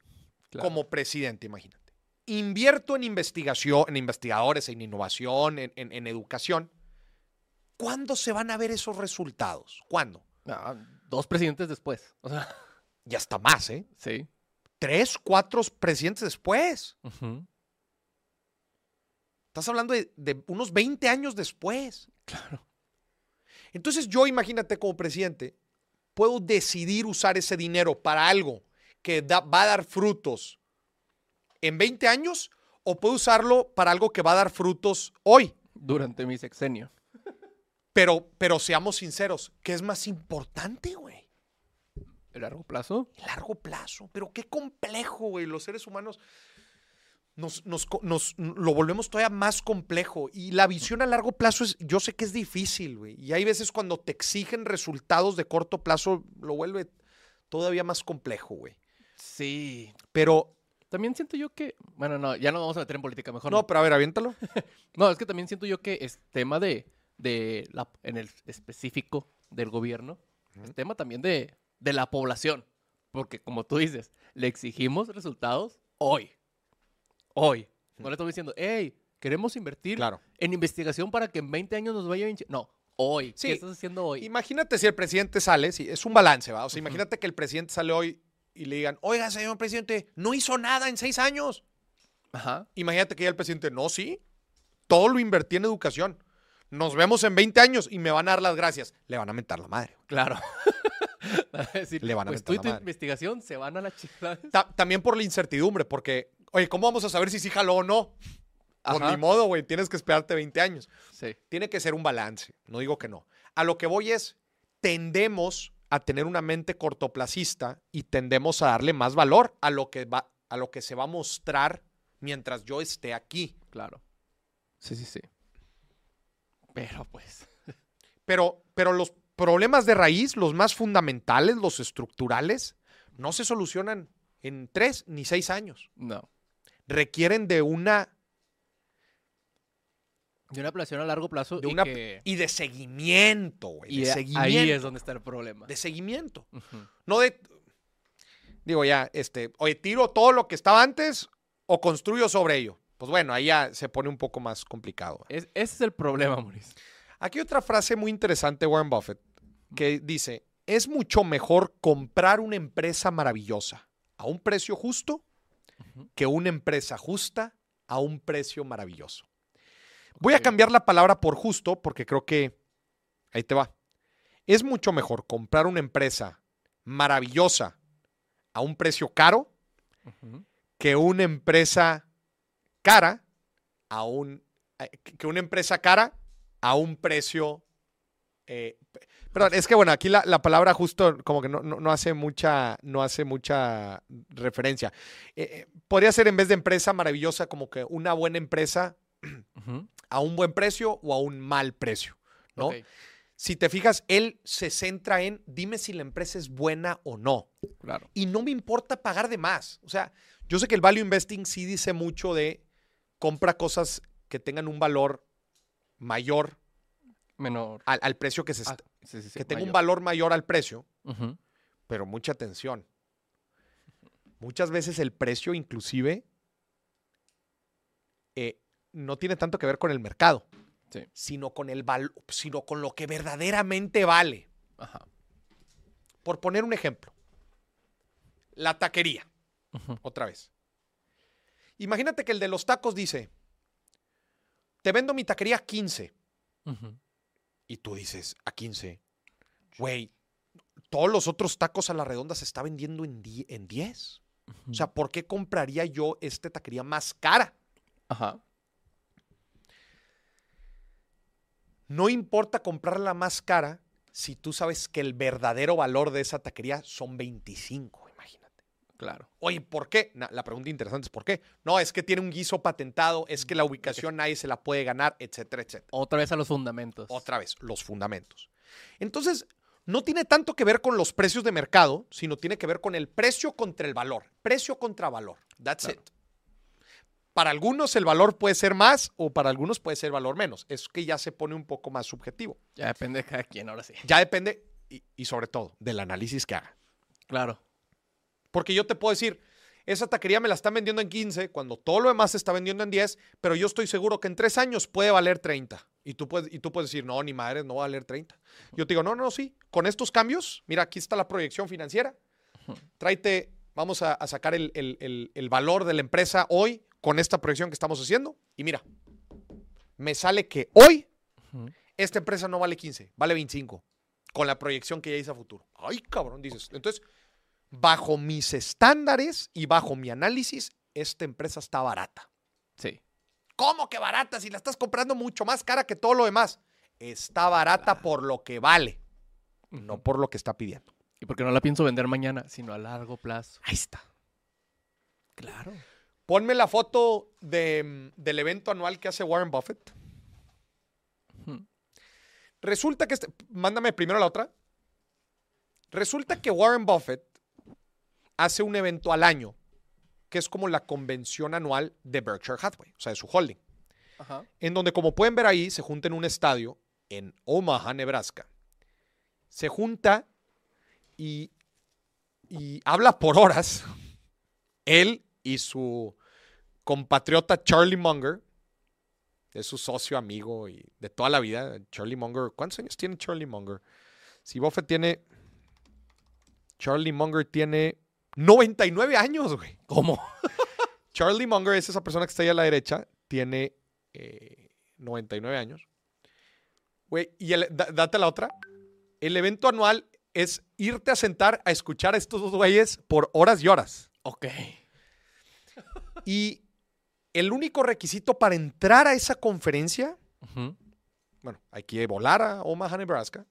claro. como presidente, imagínate, invierto en investigación, en investigadores, en innovación, en, en- en educación, ¿cuándo se van a ver esos resultados? ¿Cuándo? Ah, dos presidentes después. O sea, Ya está más, ¿eh? sí. Tres, cuatro presidentes después. Estás hablando de, de unos 20 años después. Claro. Entonces yo, imagínate como presidente, puedo decidir usar ese dinero para algo que da- va a dar frutos en 20 años o puedo usarlo para algo que va a dar frutos hoy. Durante mi sexenio. Pero, pero seamos sinceros, ¿qué es más importante, güey? ¿El largo plazo? El largo plazo. Pero qué complejo, güey. Los seres humanos nos, nos nos- lo volvemos todavía más complejo. Y la visión a largo plazo es, yo sé que es difícil, güey. Y hay veces cuando te exigen resultados de corto plazo, lo vuelve todavía más complejo, güey. Sí. Pero, También siento yo que. Bueno, no, ya no vamos a meter en política, mejor no, no. pero a ver, aviéntalo. No, es que también siento yo que es tema de, de la, en el específico del gobierno, es tema también de, de la población. Porque como tú dices, le exigimos resultados hoy. Hoy. No le estamos diciendo, hey, queremos invertir Claro. en investigación para que en 20 años nos vaya bien. chi-". No, hoy. Sí. ¿Qué estás haciendo hoy? Imagínate si el presidente sale, si es un balance, ¿va? O sea, Ujú. imagínate que el presidente sale hoy y le digan, oiga, señor presidente, no hizo nada en seis años. Ajá. Imagínate que ya el presidente, no, sí, todo lo invertí en educación. Nos vemos en 20 años y me van a dar las gracias. Le van a mentar la madre. Claro. Decir, Le van a pues mentar tú y la tu madre. investigación se van a la. Ta- también por la incertidumbre, porque, oye, ¿cómo vamos a saber si sí jaló o no? Pues Ajá. ni modo, güey, tienes que esperarte 20 años. Sí. Tiene que ser un balance, no digo que no. A lo que voy es, tendemos a tener una mente cortoplacista y tendemos a darle más valor a lo que va, a lo que se va a mostrar mientras yo esté aquí. Claro. Sí, sí, sí. Pero pues. Pero, pero los problemas de raíz, los más fundamentales, los estructurales, no se solucionan en tres ni seis años. No. Requieren de una, Y una planeación a largo plazo de y una que- y de seguimiento, güey. y De a- seguimiento. ahí es donde está el problema. De seguimiento. No de. Digo ya, este. Oye, tiro todo lo que estaba antes o construyo sobre ello. Pues bueno, ahí ya se pone un poco más complicado. Es- ese es el problema, Maurice. Aquí hay otra frase muy interesante, de Warren Buffett, que dice: Es mucho mejor comprar una empresa maravillosa a un precio justo que una empresa justa a un precio maravilloso. Voy a cambiar la palabra por justo porque creo que ahí te va. Es mucho mejor comprar una empresa maravillosa a un precio caro que una empresa cara a un que una empresa cara a un precio eh, perdón, es que bueno, aquí la, la palabra justo como que no, no- no hace mucha no hace mucha referencia. Eh, eh, podría ser en vez de empresa maravillosa como que una buena empresa. A un buen precio o a un mal precio, ¿no? Si te fijas, él se centra en dime si la empresa es buena o no. claro. y no me importa pagar de más. O sea, yo sé que el value investing sí dice mucho de compra cosas que tengan un valor mayor Menor. al, al precio que se Ah, está- sí, sí, sí, que tenga un valor mayor al precio, pero mucha atención. Muchas veces el precio inclusive eh, no tiene tanto que ver con el mercado, Sí. sino con el val- sino con lo que verdaderamente vale. Ajá. Por poner un ejemplo, la taquería. Otra vez. Imagínate que el de los tacos dice, te vendo mi taquería a 15. Ujú. Y tú dices, a 15. Güey, todos los otros tacos a la redonda se está vendiendo en, en 10. O sea, ¿por qué compraría yo esta taquería más cara? Ajá. No importa comprarla más cara si tú sabes que el verdadero valor de esa taquería son 25, imagínate. Claro. Oye, ¿por qué? La pregunta interesante es ¿por qué? No, es que tiene un guiso patentado, es que la ubicación nadie se la puede ganar, etcétera, etcétera. Otra vez a los fundamentos. Otra vez, los fundamentos. Entonces, no tiene tanto que ver con los precios de mercado, sino tiene que ver con el precio contra el valor. Precio contra valor. That's Claro. it. Para algunos el valor puede ser más o para algunos puede ser valor menos. Es que ya se pone un poco más subjetivo. Ya depende de cada quien, ahora sí. Ya depende, y, y sobre todo, del análisis que haga. Claro. Porque yo te puedo decir, esa taquería me la están vendiendo en 15, cuando todo lo demás se está vendiendo en 10, pero yo estoy seguro que en tres años puede valer 30. Y tú puedes, y tú puedes decir, no, ni madre, no va a valer 30. Yo te digo, no, no, sí, con estos cambios, mira, aquí está la proyección financiera. Tráete, vamos a, a sacar el, el- el- el valor de la empresa hoy con esta proyección que estamos haciendo. Y mira, me sale que hoy esta empresa no vale 15, vale 25, con la proyección que ya hice a futuro. Ay, cabrón, dices. Entonces, bajo mis estándares y bajo mi análisis, esta empresa está barata. Sí. ¿Cómo que barata si la estás comprando mucho más cara que todo lo demás? Está barata por lo que vale, no por lo que está pidiendo. Y porque no la pienso vender mañana, sino a largo plazo. Ahí está. Claro. Ponme la foto de, mm, del evento anual que hace Warren Buffett. Ujú. Resulta que, este- mándame primero la otra. Resulta que Warren Buffett hace un evento al año, que es como la convención anual de Berkshire Hathaway, o sea, de su holding, Ajá. en donde, como pueden ver ahí, se junta en un estadio en Omaha, Nebraska. Se junta y, y habla por horas, él y su compatriota Charlie Munger, es su socio amigo y de toda la vida. Charlie Munger, ¿cuántos años tiene Charlie Munger? Si Buffett tiene. Charlie Munger tiene 99 años, güey. ¿Cómo? Charlie Munger es esa persona que está ahí a la derecha, tiene eh, 99 años. Güey, y el- da- date la otra. El evento anual es irte a sentar a escuchar a estos dos güeyes por horas y horas. Ok. Y el único requisito para entrar a esa conferencia bueno, hay que volar a Omaha, Nebraska.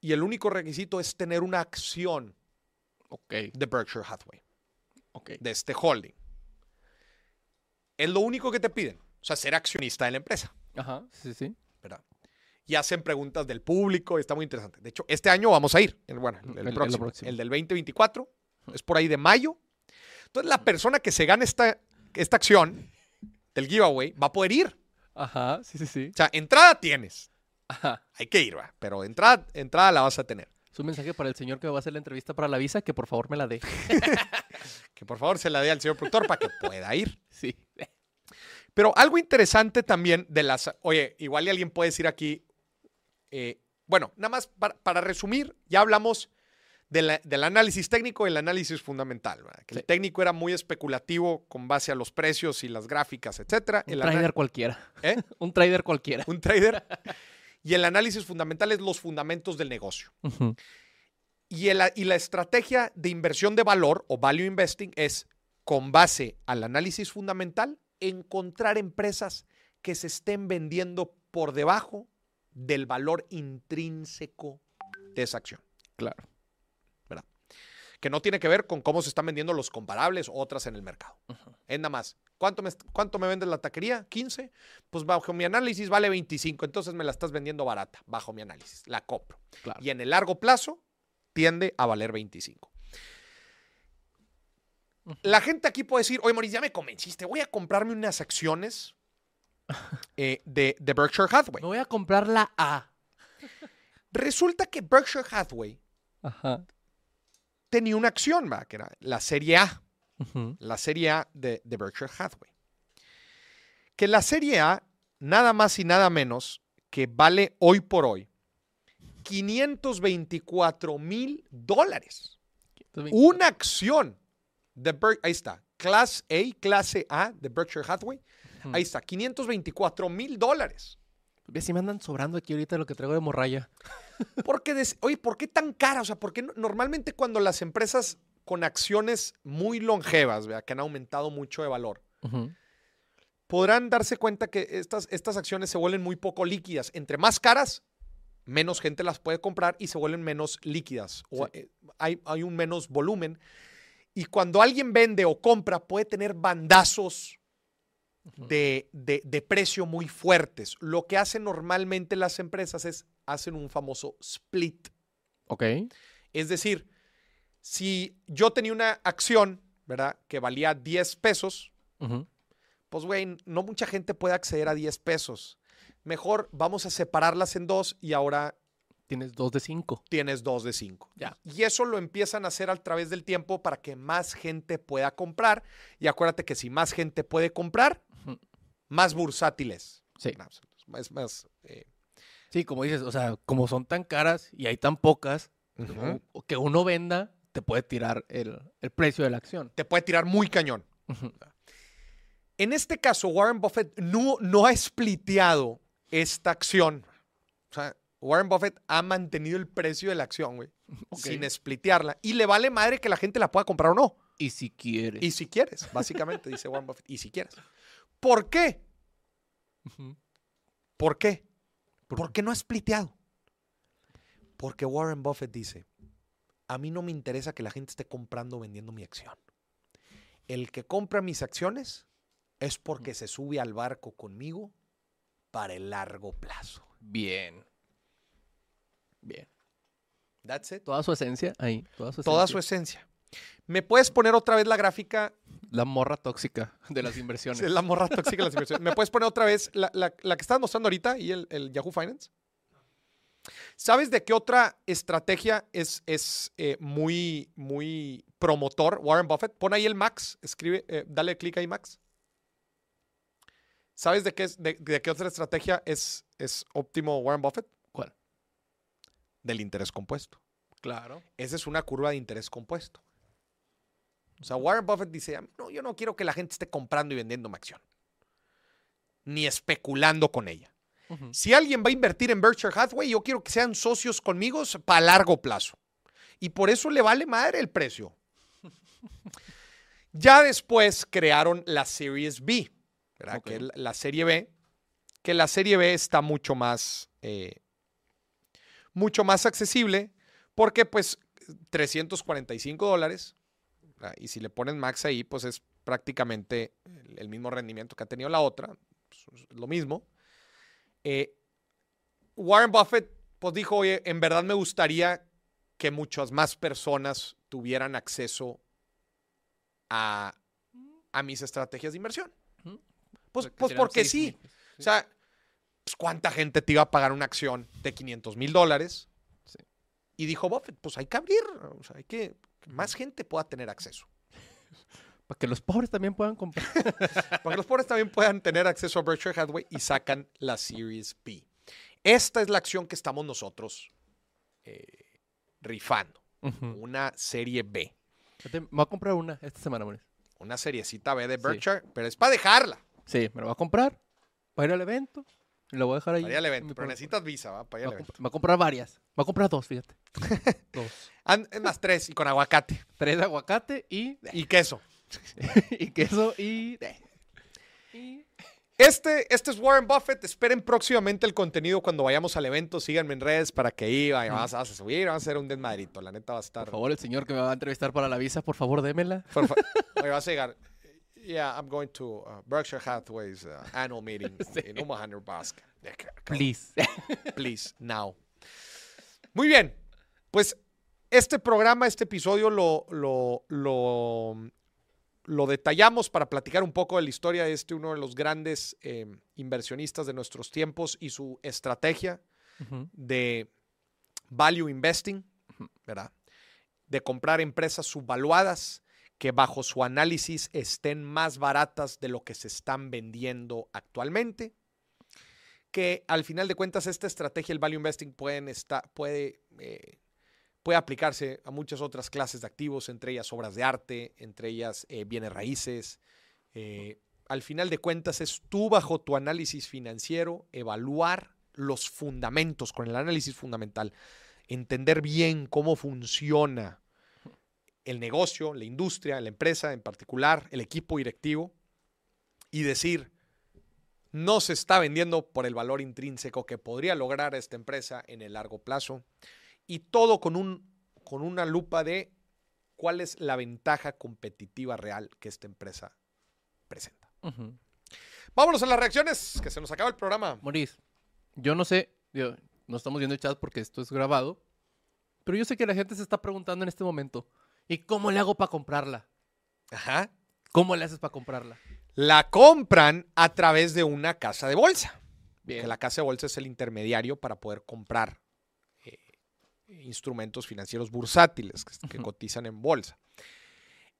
Y el único requisito es tener una acción Ok. de Berkshire Hathaway, Ok. de este holding. Es lo único que te piden. O sea, ser accionista de la empresa, Ajá. Sí, sí. ¿verdad? Y hacen preguntas del público está muy interesante. De hecho, este año vamos a ir. el- bueno, el, el El- el próximo, próximo. el del 2024. Es por ahí de mayo. Entonces, la persona que se gane esta, esta acción del giveaway va a poder ir. Ajá. Sí, sí, sí. O sea, entrada tienes. Ajá. Hay que ir, va. Pero entrada, entrada la vas a tener. Es un mensaje para el señor que va a hacer la entrevista para la visa, que por favor me la dé. Que por favor se la dé al señor productor para que pueda ir. Sí. Pero algo interesante también de las. Oye, igual y alguien puede decir aquí. eh, bueno, nada más para, para resumir, ya hablamos de la- del análisis técnico y el análisis fundamental. Que el técnico era muy especulativo con base a los precios y las gráficas, etcétera. Un El trader cualquiera. ¿Eh? Un trader cualquiera. Un trader. Y el análisis fundamental es los fundamentos del negocio. Y, el- y la estrategia de inversión de valor o value investing es, con base al análisis fundamental, encontrar empresas que se estén vendiendo por debajo del valor intrínseco de esa acción. Claro. Que no tiene que ver con cómo se están vendiendo los comparables o otras en el mercado. Es nada más. ¿Cuánto me, ¿Cuánto me vendes la taquería? ¿15? Pues bajo mi análisis vale 25. Entonces me la estás vendiendo barata, bajo mi análisis. La compro. Claro. y en el largo plazo tiende a valer 25. La gente aquí puede decir, oye, Maurice, ya me convenciste, voy a comprarme unas acciones eh, de, de Berkshire Hathaway. Me voy a comprar la A. Resulta que Berkshire Hathaway Ajá. Tenía una acción, ¿va? que era la serie A, la serie A de, de Berkshire Hathaway. Que la serie A, nada más y nada menos, que vale hoy por hoy 524 mil dólares. Una acción de Ber- ahí está, Class A, clase A de Berkshire Hathaway. Ahí está, 524 mil dólares. Ve si me andan sobrando aquí ahorita lo que traigo de morralla. Porque, des- oye, ¿por qué tan cara? O sea, ¿por qué no- normalmente cuando las empresas con acciones muy longevas, ¿verdad? que han aumentado mucho de valor, podrán darse cuenta que estas, estas acciones se vuelven muy poco líquidas. Entre más caras, menos gente las puede comprar y se vuelven menos líquidas. O, Sí. eh, hay, hay un menos volumen. Y cuando alguien vende o compra, puede tener bandazos de, de- de precio muy fuertes. Lo que hacen normalmente las empresas es hacen un famoso split. Ok. Es decir, si yo tenía una acción, ¿verdad? Que valía 10 pesos, pues, güey, no mucha gente puede acceder a 10 pesos. Mejor vamos a separarlas en dos y ahora Tienes dos de cinco. tienes dos de 5. Ya. Y eso lo empiezan a hacer a través del tiempo para que más gente pueda comprar. Y acuérdate que si más gente puede comprar. Más bursátil es. Sí. Es más. eh, Sí, como dices, o sea, como son tan caras y hay tan pocas, que uno venda, te puede tirar el, el precio de la acción. Te puede tirar muy cañón. En este caso, Warren Buffett no, no ha spliteado esta acción. O sea, Warren Buffett ha mantenido el precio de la acción, güey, sin splitearla. Y le vale madre que la gente la pueda comprar o no. Y si quieres. Y si quieres, básicamente, dice Warren Buffett. Y si quieres. ¿Por qué? ¿Por qué? ¿Por ¿Por qué no ha spliteado? Porque Warren Buffett dice, a mí no me interesa que la gente esté comprando o vendiendo mi acción. El que compra mis acciones es porque se sube al barco conmigo para el largo plazo. Bien. Bien. That's it. Toda su esencia ahí. Toda su Toda esencia. su esencia. ¿Me puedes poner otra vez la gráfica? La morra tóxica de las inversiones. Es la morra tóxica de las inversiones. ¿Me puedes poner otra vez la, la- la que estás mostrando ahorita y el, el Yahoo Finance? ¿Sabes de qué otra estrategia es, es eh, muy, muy promotor Warren Buffett? Pon ahí el Max, escribe, eh, dale clic ahí Max. ¿Sabes de qué, es, de, de qué otra estrategia es, es óptimo Warren Buffett? ¿Cuál? Del interés compuesto. Claro. Esa es una curva de interés compuesto. O sea, Warren Buffett dice, "A mí no, yo no quiero que la gente esté comprando y vendiendo mi acción. Ni especulando con ella. Si alguien va a invertir en Berkshire Hathaway, yo quiero que sean socios conmigo para largo plazo. Y por eso le vale madre el precio. Ya después crearon la Series B. Que es la, serie B, que la serie B está mucho más, eh, mucho más accesible porque pues 345 dólares. Y si le ponen max ahí, pues es prácticamente el, mismo rendimiento que ha tenido la otra, pues, es lo mismo. Eh, Warren Buffett pues dijo, oye, en verdad me gustaría que muchas más personas tuvieran acceso a, a mis estrategias de inversión. Pues, Porque pues porque sí. mil. O sea, pues, ¿cuánta gente te iba a pagar una acción de 500 mil dólares? Sí. Y dijo Buffett, pues hay que abrir, o sea, hay que que más gente pueda tener acceso. Para que los pobres también puedan comprar. Para que los pobres también puedan tener acceso a Berkshire Hathaway y sacan la Series B. Esta es la acción que estamos nosotros eh, rifando. Una serie B. Me voy a comprar una esta semana, Moris. Una seriecita B de Sí. Berkshire, pero es para dejarla. Sí, me lo voy a comprar para ir al evento lo voy a dejar ahí. Para ir al en evento. mi Pero necesitas visa, ¿va? Para ir Me al evento. voy a comprar varias. Voy a comprar dos, fíjate. dos. An- Es más, tres y con aguacate. Tres de aguacate y, Y queso. y queso y... y- Este, este es Warren Buffett. Esperen próximamente el contenido cuando vayamos al evento. Síganme en redes para que vaya- vas, vas a subir. Vamos a hacer un desmadrito. La neta va a estar. Por favor, el señor que me va a entrevistar para la visa, por favor, démela. Por fa- Oye, vas a llegar. Yeah, I'm going to uh, Berkshire Hathaway's uh, annual meeting Sí. in Omaha, Nebraska. Please. Please, now. Muy bien. Pues este programa, este episodio lo, lo, lo, lo detallamos para platicar un poco de la historia de este, uno de los grandes eh, inversionistas de nuestros tiempos y su estrategia de value investing, ¿verdad? De comprar empresas subvaluadas que bajo su análisis estén más baratas de lo que se están vendiendo actualmente. Que al final de cuentas esta estrategia, el value investing, puede, eh, puede aplicarse a muchas otras clases de activos, entre ellas obras de arte, entre ellas eh, bienes raíces. Eh, al final de cuentas es tú bajo tu análisis financiero evaluar los fundamentos con el análisis fundamental, entender bien cómo funciona el negocio, la industria, la empresa en particular, el equipo directivo y decir, no se está vendiendo por el valor intrínseco que podría lograr esta empresa en el largo plazo y todo con, un, con una lupa de cuál es la ventaja competitiva real que esta empresa presenta. Vámonos a las reacciones, que se nos acaba el programa. Moris, yo no sé, digo, no estamos viendo el chat porque esto es grabado, pero yo sé que la gente se está preguntando en este momento, ¿y cómo le hago para comprarla? Ajá. ¿Cómo le haces para comprarla? La compran a través de una casa de bolsa. Bien. Que la casa de bolsa es el intermediario para poder comprar eh, instrumentos financieros bursátiles que, cotizan en bolsa.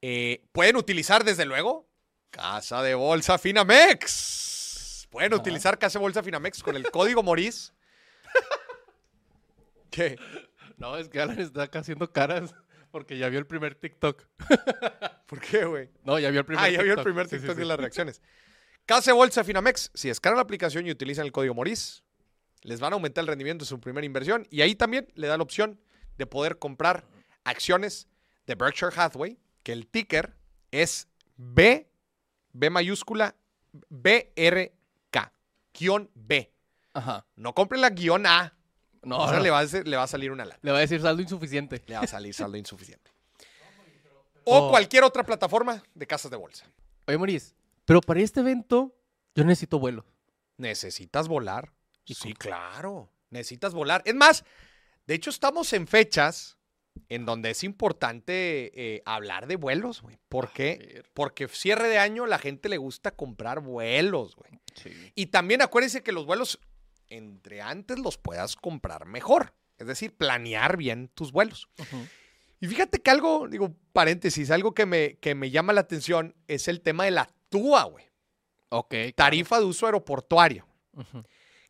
Eh, pueden utilizar, desde luego, casa de bolsa Finamex. Pueden Ajá. utilizar casa de bolsa Finamex con el código Moris. ¿Qué? No, es que Alan está acá haciendo caras porque ya vio el primer TikTok. ¿Por qué, güey? No, ya vio el primer Ah, TikTok. ya vio el primer Sí, sí, TikTok sí. de las reacciones. Casa de bolsa Finamex, si descargan la aplicación y utilizan el código Moris, les van a aumentar el rendimiento de su primera inversión y ahí también le da la opción de poder comprar acciones de Berkshire Hathaway, que el ticker es B, B mayúscula, BRK, guion B. Ajá. No compren la guion A, No, no. Le, va a, hacer- le va a salir una lana. Le va a decir saldo insuficiente. Le va a salir saldo insuficiente. O Oh. cualquier otra plataforma de casas de bolsa. Oye, Moris, pero para este evento yo necesito vuelo. ¿Necesitas volar? ¿Y Sí, claro. Necesitas volar. Es más, de hecho estamos en fechas en donde es importante eh, hablar de vuelos, güey. ¿Por qué? Porque cierre de año la gente le gusta comprar vuelos, güey. Sí. Y también acuérdense que los vuelos, entre antes los puedas comprar mejor. Es decir, planear bien tus vuelos. Y fíjate que algo, digo, paréntesis, algo que me, que me llama la atención es el tema de la TUA, güey. Ok. Tarifa de uso aeroportuario.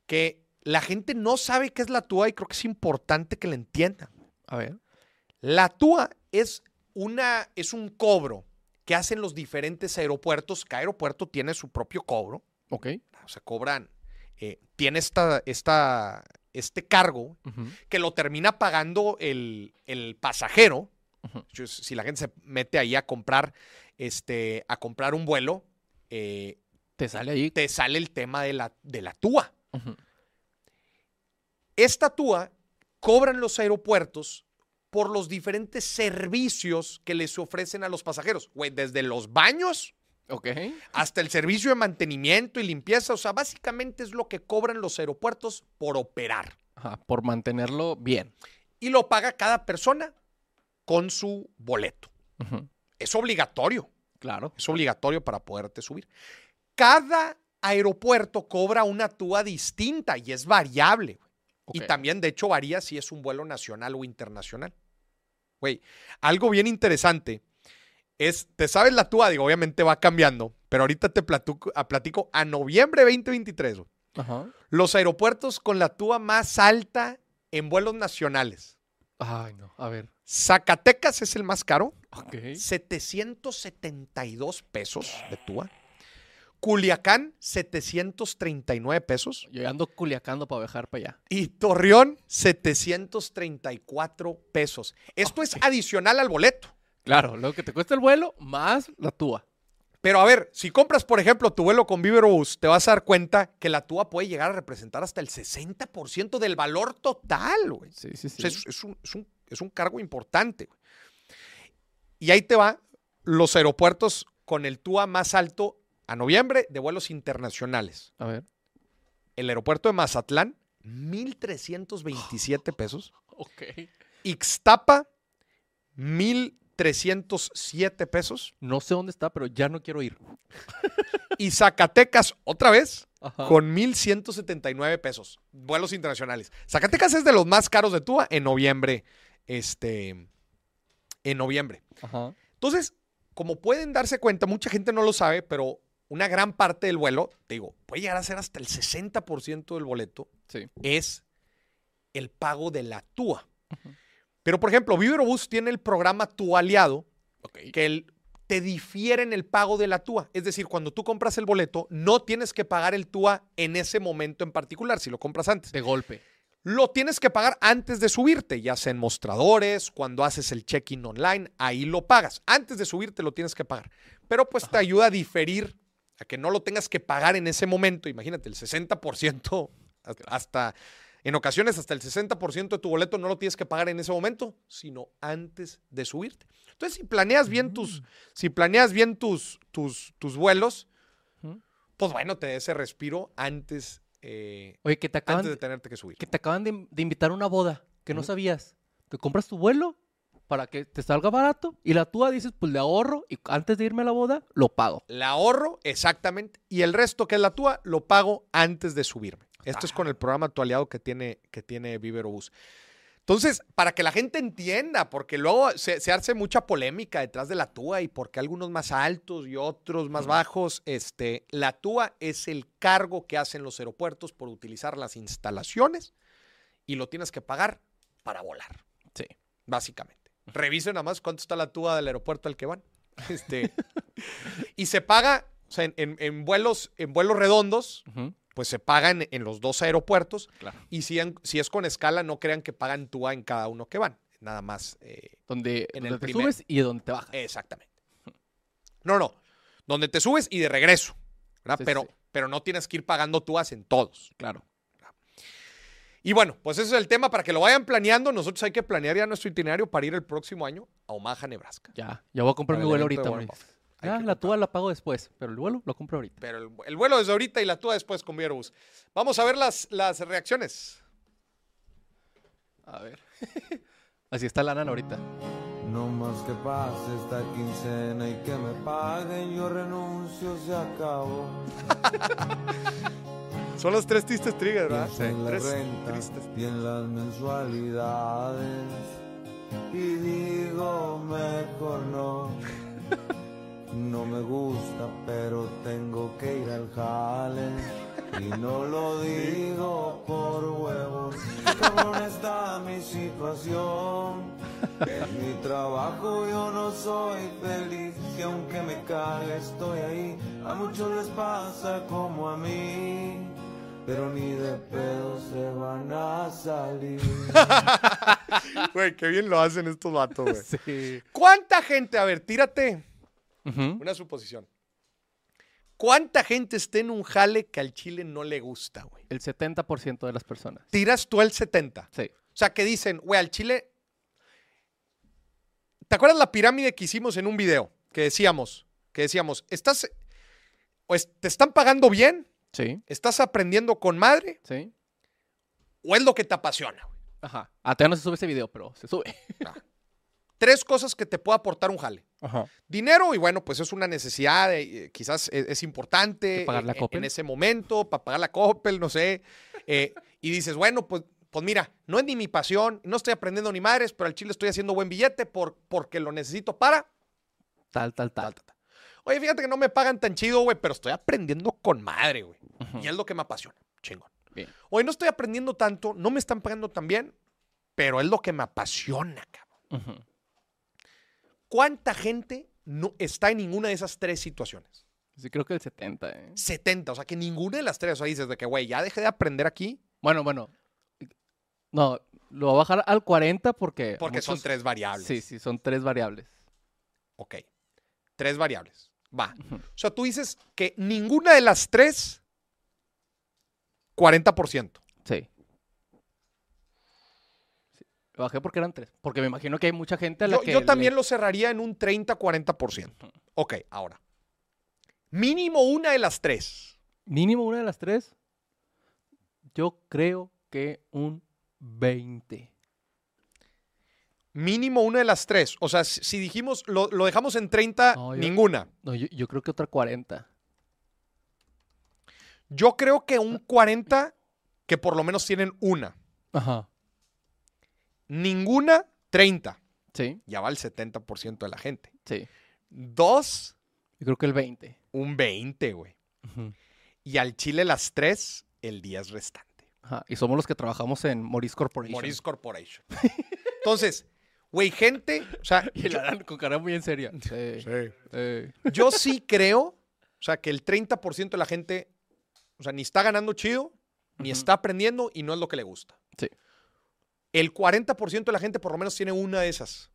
Que la gente no sabe qué es la TUA y creo que es importante que la entiendan. A ver. La TUA es, una, es un cobro que hacen los diferentes aeropuertos. Cada aeropuerto tiene su propio cobro. Ok. O sea, cobran, eh, tiene esta, esta, este cargo que lo termina pagando el, el pasajero. Si la gente se mete ahí a comprar, este, a comprar un vuelo, eh, Te sale ahí. te sale el tema de la, de la TUA. Esta TUA cobran los aeropuertos por los diferentes servicios que les ofrecen a los pasajeros. Güey, desde los baños Ok. hasta el servicio de mantenimiento y limpieza. O sea, básicamente es lo que cobran los aeropuertos por operar. Ajá, por mantenerlo bien. Y lo paga cada persona con su boleto. Es obligatorio. Claro. Es obligatorio para poderte subir. Cada aeropuerto cobra una TUA distinta y es variable. güey. Y también, de hecho, varía si es un vuelo nacional o internacional. Güey, algo bien interesante es, ¿te sabes la TUA? Digo, obviamente va cambiando, pero ahorita te platico a, platico a noviembre 2023. güey, Ajá. Los aeropuertos con la TUA más alta en vuelos nacionales. Ay, no. A ver. Zacatecas es el más caro, Ok. 772 pesos de TUA. Culiacán, 739 pesos. Yo ando culiacando para viajar para allá. Y Torreón, 734 pesos. Esto es adicional al boleto. Claro, lo que te cuesta el vuelo más la túa. Pero a ver, si compras, por ejemplo, tu vuelo con Viverobus, te vas a dar cuenta que la TUA puede llegar a representar hasta el 60% del valor total, güey. Sí, sí, O sí. sea, es, es un, es un- es un cargo importante. güey. Y ahí te va los aeropuertos con el TUA más alto a noviembre de vuelos internacionales. A ver. El aeropuerto de Mazatlán, 1.327 pesos. Ok. Ixtapa, 1.307 pesos. No sé dónde está, pero ya no quiero ir. Y Zacatecas, otra vez, Ajá. con 1.179 pesos. Vuelos internacionales. Zacatecas es de los más caros de TUA en noviembre. Este. En noviembre. Ajá. Entonces, como pueden darse cuenta, mucha gente no lo sabe, pero una gran parte del vuelo, te digo, puede llegar a ser hasta el 60% del boleto, Sí. es el pago de la TUA. Ujú. Pero, por ejemplo, Viverobus tiene el programa Tu Aliado, que el- te difieren el pago de la TUA. Es decir, cuando tú compras el boleto, no tienes que pagar el TUA en ese momento en particular, si lo compras antes. De golpe. Lo tienes que pagar antes de subirte, ya sea en mostradores, cuando haces el check-in online, ahí lo pagas. Antes de subirte lo tienes que pagar. Pero pues te ayuda a diferir, a que no lo tengas que pagar en ese momento. Imagínate, el 60%, hasta- hasta, en ocasiones hasta el 60% de tu boleto no lo tienes que pagar en ese momento, sino antes de subirte. Entonces, si planeas bien tus, si planeas bien tus, tus, tus vuelos, pues bueno, te dé ese respiro antes, eh, Oye, que te acaban, antes de tenerte que subir. que te acaban de, de invitar a una boda que no sabías. Te compras tu vuelo para que te salga barato y la tuya dices, pues le ahorro y antes de irme a la boda lo pago. La ahorro, exactamente, y el resto que es la túa lo pago antes de subirme. Esto es con el programa tu aliado que tiene, que tiene Vivero Bus. Entonces, para que la gente entienda, porque luego se, se hace mucha polémica detrás de la TUA y porque algunos más altos y otros más bajos, este, la TUA es el cargo que hacen los aeropuertos por utilizar las instalaciones y lo tienes que pagar para volar, Sí. básicamente. Revisen nada más cuánto está la TUA del aeropuerto al que van. Este, y se paga, o sea, en, en- en vuelos, en vuelos redondos, pues se paga en, los dos aeropuertos. Claro. Y si, en- si es con escala, no crean que pagan TUA en cada uno que van. Nada más. eh, Donde, En donde el te primer- subes y de donde te bajas. exactamente. No, no. Donde te subes y de regreso. pero, sí. pero no tienes que ir pagando TUAs en todos. Claro. Y bueno, pues ese es el tema para que lo vayan planeando. Nosotros hay que planear ya nuestro itinerario para ir el próximo año a Omaha, Nebraska. Ya, ya voy a comprar mi el vuelo ahorita. Hay que la comprar. tuya la pago después, pero el vuelo lo compro ahorita. Pero el, el vuelo desde ahorita y la TUA después con Vierbus. Vamos a ver las, las reacciones. A ver. Así está la nana ahorita. No más que pase esta quincena y que me paguen, yo renuncio, se acabó. Son los tres tristes triggers, ¿verdad? La Tres renta tristes. y en las mensualidades. Y digo, mejor no. No me gusta, pero tengo que ir al jale. Y no lo digo por huevos. Cabrón está mi situación. En mi trabajo yo no soy feliz. Y aunque me cague, estoy ahí. A muchos les pasa como a mí. Pero ni de pedo se van a salir. Güey, qué bien lo hacen estos vatos, güey. Sí. ¿Cuánta gente? A ver, tírate Una suposición. ¿Cuánta gente está en un jale que al chile no le gusta, güey? El 70% de las personas. Tiras tú el 70. Sí. O sea, que dicen, güey, al chile. ¿Te acuerdas la pirámide que hicimos en un video? Que decíamos, que decíamos, estás. O es- te están pagando bien, Sí. estás aprendiendo con madre, Sí. o es lo que te apasiona, güey. Ajá. Ah, todavía no se sube ese video, pero se sube. Tres cosas que te puede aportar un jale. Ajá. Dinero, y bueno, pues es una necesidad, eh, quizás es, es importante ¿Que pagar la eh, en ese momento, para pagar la Coppel, no sé. eh, y dices, bueno, pues, pues mira, no es ni mi pasión, no estoy aprendiendo ni madres, pero al chile estoy haciendo buen billete por, porque lo necesito para. Tal, tal, tal, tal. tal, tal. Oye, fíjate que no me pagan tan chido, güey, pero estoy aprendiendo con madre, güey. Y es lo que me apasiona. Chingón. Bien. Oye, no estoy aprendiendo tanto, no me están pagando tan bien, pero es lo que me apasiona, cabrón. Ujú. ¿Cuánta gente no está en ninguna de esas tres situaciones? Sí, creo que el 70, ¿eh? 70, o sea que ninguna de las tres, o sea, dices de que, güey, ya dejé de aprender aquí Bueno, bueno. No, lo voy a bajar al 40 porque... porque son tres variables. Sí, sí, son tres variables. Ok, tres variables. Va. O sea, tú dices que ninguna de las tres, 40%. Sí. Lo bajé porque eran tres. Porque me imagino que hay mucha gente a la Yo, que... yo le- también lo cerraría en un 30-40%. Ok, ahora. Mínimo una de las tres. Mínimo una de las tres. Yo creo que un 20. Mínimo una de las tres. O sea, si, si dijimos, lo, lo dejamos en 30, No, yo- ninguna. No, yo, yo creo que otra 40. Yo creo que un 40 que por lo menos tienen una. Ajá. Ninguna, 30. Sí, Ya va el 70% de la gente. sí. Dos, Yo creo que el 20. un 20, güey. Y al Chile las tres, el 10 restante. Ajá. Y somos los que trabajamos en Maurice Corporation. Maurice Corporation. Entonces, güey, gente, o sea, Y la dan con cara muy en serio. Sí. sí. yo sí creo, o sea, que el 30% de la gente, o sea, ni está ganando chido, ni está aprendiendo y no es lo que le gusta. Sí. El 40% de la gente por lo menos tiene una de esas.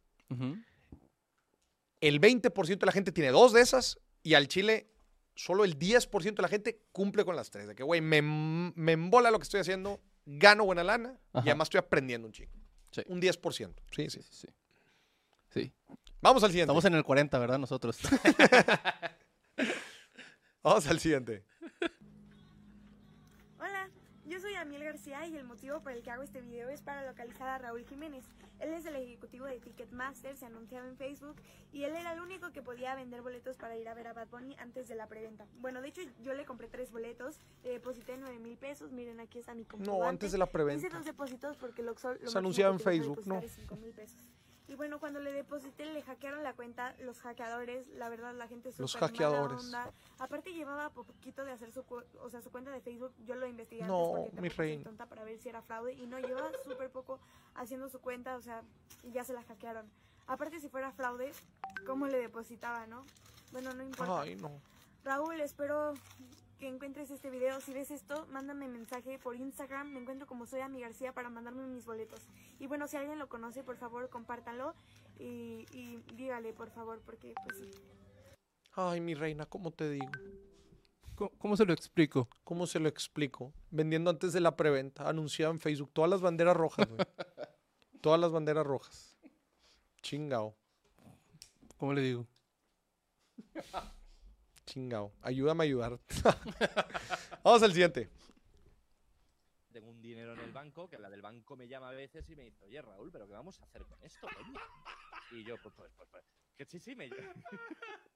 El 20% de la gente tiene dos de esas y al Chile solo el 10% de la gente cumple con las tres. De que, güey, me, me embola lo que estoy haciendo, gano buena lana y además estoy aprendiendo un chingo. Sí. Un 10%. Sí, sí. Sí, sí, sí. Sí. Vamos al siguiente. Estamos en el 40, ¿verdad? Nosotros. Vamos al siguiente. García y el motivo por el que hago este video es para localizar a Raúl Jiménez. Él es el ejecutivo de Ticketmaster, se anunciaba en Facebook y él era el único que podía vender boletos para ir a ver a Bad Bunny antes de la preventa. Bueno, de hecho yo le compré tres boletos, le deposité 9 mil pesos, miren aquí está mi comprobante. No, antes de la Hice preventa. dos depósitos porque lo, lo máximo anunciaba en Facebook, no. es 5 mil pesos. Y bueno, cuando le deposité, le hackearon la cuenta, los hackeadores, la verdad, la gente Los súper mala hackeadores. onda. Aparte llevaba poquito de hacer su, o sea, su cuenta de Facebook, yo lo investigué No, antes mi reina. tonta para ver si era fraude y no llevaba súper poco haciendo su cuenta, o sea, y ya se la hackearon. Aparte si fuera fraude, ¿cómo le depositaba, no? Bueno, no importa. Ay, no. Raúl, espero que encuentres este video. Si ves esto, mándame mensaje por Instagram. Me encuentro como soy Ami García para mandarme mis boletos. Y bueno, si alguien lo conoce, por favor, compártanlo y, y dígale, por favor, porque pues sí. Ay, mi reina, ¿cómo te digo? ¿Cómo, cómo se lo explico? ¿Cómo se lo explico? Vendiendo antes de la preventa, anunciado en Facebook, todas las banderas rojas, güey. todas las banderas rojas. Chingao, ¿Cómo le digo? chingao. Ayúdame a ayudar. Vamos al siguiente. tengo un dinero en el banco, que la del banco me llama a veces y me dice, oye Raúl, pero ¿qué vamos a hacer con esto, coño? Y yo, pues, pues, pues, pues, que sí, sí, me...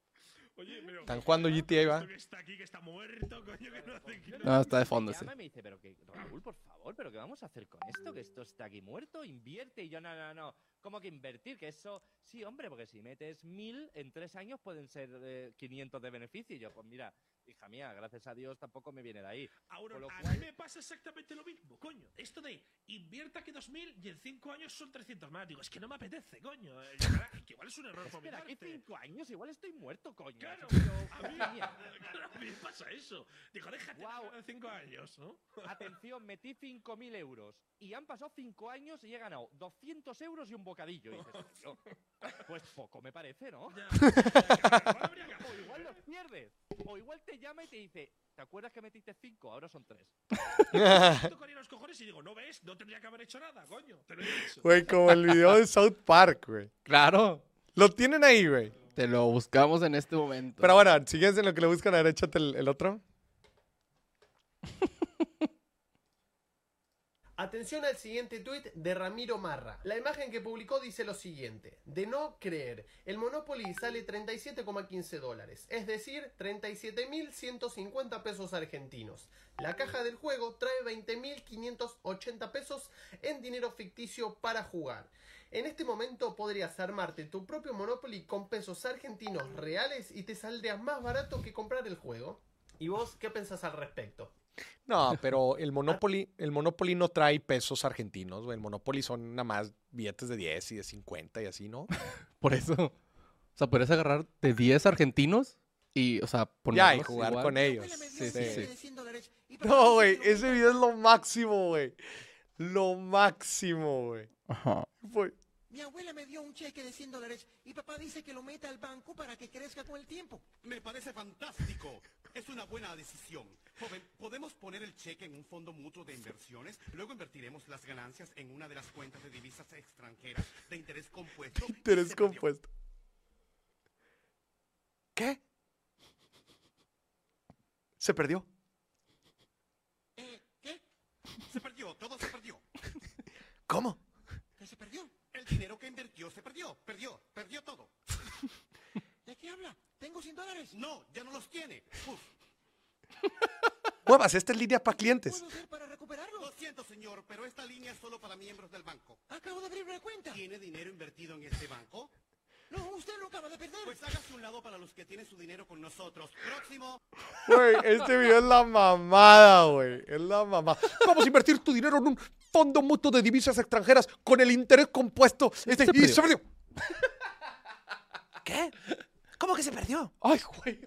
Oye, pero. Están jugando GTA, ¿va? No está de fondo, sí. me dice, pero que, Raúl, por favor, pero ¿qué vamos a hacer con esto? Que esto está aquí muerto, invierte. Y yo, no, no, no, ¿cómo que invertir? Que eso, sí, hombre, porque si metes mil, en tres años pueden ser eh, 500 de beneficio. Y yo, pues mira, hija mía, gracias a Dios tampoco me viene de ahí. Ahora, lo a cual- mí me pasa exactamente lo mismo, coño. Esto de invierta que 2000 y en 5 años son 300 más. Digo, es que no me apetece, coño. Igual es un error por mi Espera, que parte. cinco años, igual estoy muerto, coño. Claro, Pero, a mí, claro, a mí me pasa eso. Digo, déjate Guau. en 5 años, ¿no? Atención, metí 5.000 euros y han pasado 5 años y he ganado 200 euros y un bocadillo. Y dices, tío, pues poco me parece, ¿no? Ya, ya, ya, O igual los pierdes. O igual te llama y te dice, ¿te acuerdas que metiste 5? Ahora son 3. Tocaría los cojones y digo, no ves, no tendría que haber hecho nada, coño. Te lo he dicho. Güey, como el video de South Park, güey. Claro. Lo tienen ahí, güey. Te lo buscamos en este momento. Pero bueno, sigues en lo que le buscan. A ver, échate el, el otro. Atención al siguiente tuit de Ramiro Marra. La imagen que publicó dice lo siguiente. De no creer, el Monopoly sale 37,15 dólares, es decir, 37.150 pesos argentinos. La caja del juego trae 20.580 pesos en dinero ficticio para jugar. En este momento podrías armarte tu propio Monopoly con pesos argentinos reales y te saldría más barato que comprar el juego. ¿Y vos qué pensás al respecto? No, pero el Monopoly, el Monopoly no trae pesos argentinos, güey. El Monopoly son nada más billetes de 10 y de 50 y así, ¿no? Por eso. O sea, podrías agarrar de 10 argentinos y, o sea, Ya, y jugar igual. con ellos. Sí, sí, sí. No, güey, ese video es lo máximo, güey. Lo máximo, güey. Ajá. Mi abuela me dio un cheque de 100 dólares y papá dice que lo meta al banco para que crezca con el tiempo. Me parece fantástico. Es una buena decisión. Joven, podemos poner el cheque en un fondo mutuo de inversiones. Luego invertiremos las ganancias en una de las cuentas de divisas extranjeras de interés compuesto. Interés compuesto. ¿Qué? Se perdió. Eh, ¿Qué? Se perdió, todo se perdió. ¿Cómo? ¿Qué se perdió? El dinero que invirtió se perdió, perdió, perdió todo. ¿De qué habla? Tengo 100 dólares. No, ya no los tiene. Uf, Muevas, esta es línea para clientes. ¿Puedo hacer para recuperarlo? lo siento, señor, pero esta línea es solo para miembros del banco. Acabo de abrir una cuenta. ¿Tiene dinero invertido en este banco? No, usted lo acaba de perder. Pues hágase un lado para los que tienen su dinero con nosotros. Próximo. Güey, este video es la mamada, güey. Es la mamada. Vamos a invertir tu dinero en un fondo mutuo de divisas extranjeras con el interés compuesto. Este, Se y perdió. se perdió. ¿Qué? ¿Cómo que se perdió? Ay, güey.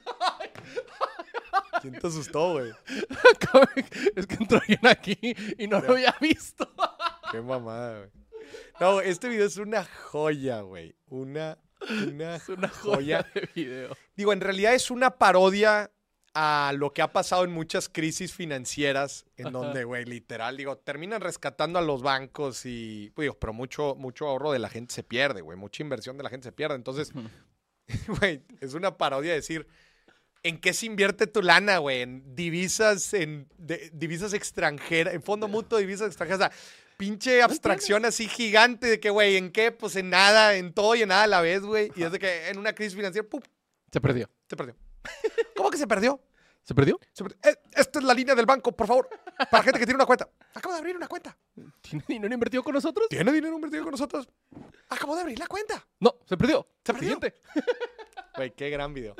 ¿Quién te asustó, güey? es que entró alguien aquí y no lo había visto. Qué mamada, güey. No, este video es una joya, güey. Una, una, Es una joya. joya de video. Digo, en realidad es una parodia a lo que ha pasado en muchas crisis financieras, en donde, güey, literal, digo, terminan rescatando a los bancos y, pues, digo, pero mucho, mucho ahorro de la gente se pierde, güey, mucha inversión de la gente se pierde. Entonces, güey, es una parodia decir, ¿En qué se invierte tu lana, güey? En divisas, en de- divisas extranjeras, en fondo mutuo divisas extranjeras. O sea, pinche abstracción así gigante de que, güey, ¿en qué? Pues en nada, en todo y en nada a la vez, güey. Y es de que en una crisis financiera, ¡pum! Se perdió. Se perdió. ¿Cómo que se perdió? ¿Se perdió? Se perdió. Eh, esta es la línea del banco, por favor. Para gente que tiene una cuenta. Acabo de abrir una cuenta. ¿Tiene dinero invertido con nosotros? ¿Tiene dinero invertido con nosotros? Acabo de abrir la cuenta. No, se perdió. Se perdió. Siguiente. Güey, qué gran video.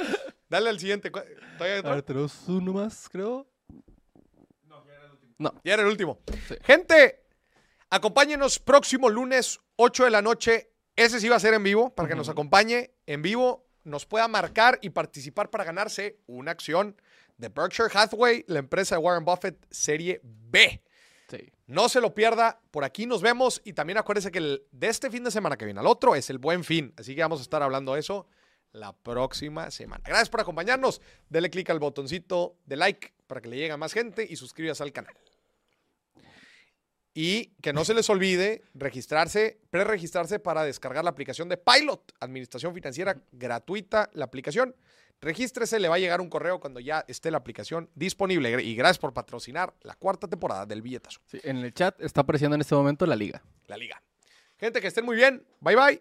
Dale al siguiente. ¿Cuál- ¿Todavía hay otro? A ver, tenemos uno más, creo. Ya era el último. Sí. Gente, acompáñenos próximo lunes, 8 de la noche. Ese sí va a ser en vivo, para que nos acompañe en vivo, nos pueda marcar y participar para ganarse una acción de Berkshire Hathaway, la empresa de Warren Buffett, serie B. Sí. No se lo pierda, por aquí nos vemos y también acuérdese que el, de este fin de semana que viene al otro es el buen fin, así que vamos a estar hablando de eso la próxima semana. Gracias por acompañarnos, dele clic al botoncito de like para que le llegue a más gente y suscríbase al canal. Y que no se les olvide registrarse, preregistrarse para descargar la aplicación de Pilot, Administración Financiera gratuita, la aplicación. Regístrese, le va a llegar un correo cuando ya esté la aplicación disponible. Y gracias por patrocinar la cuarta temporada del Billetazo. Sí, En el chat está apareciendo en este momento la liga. la liga. Gente, que estén muy bien. Bye bye.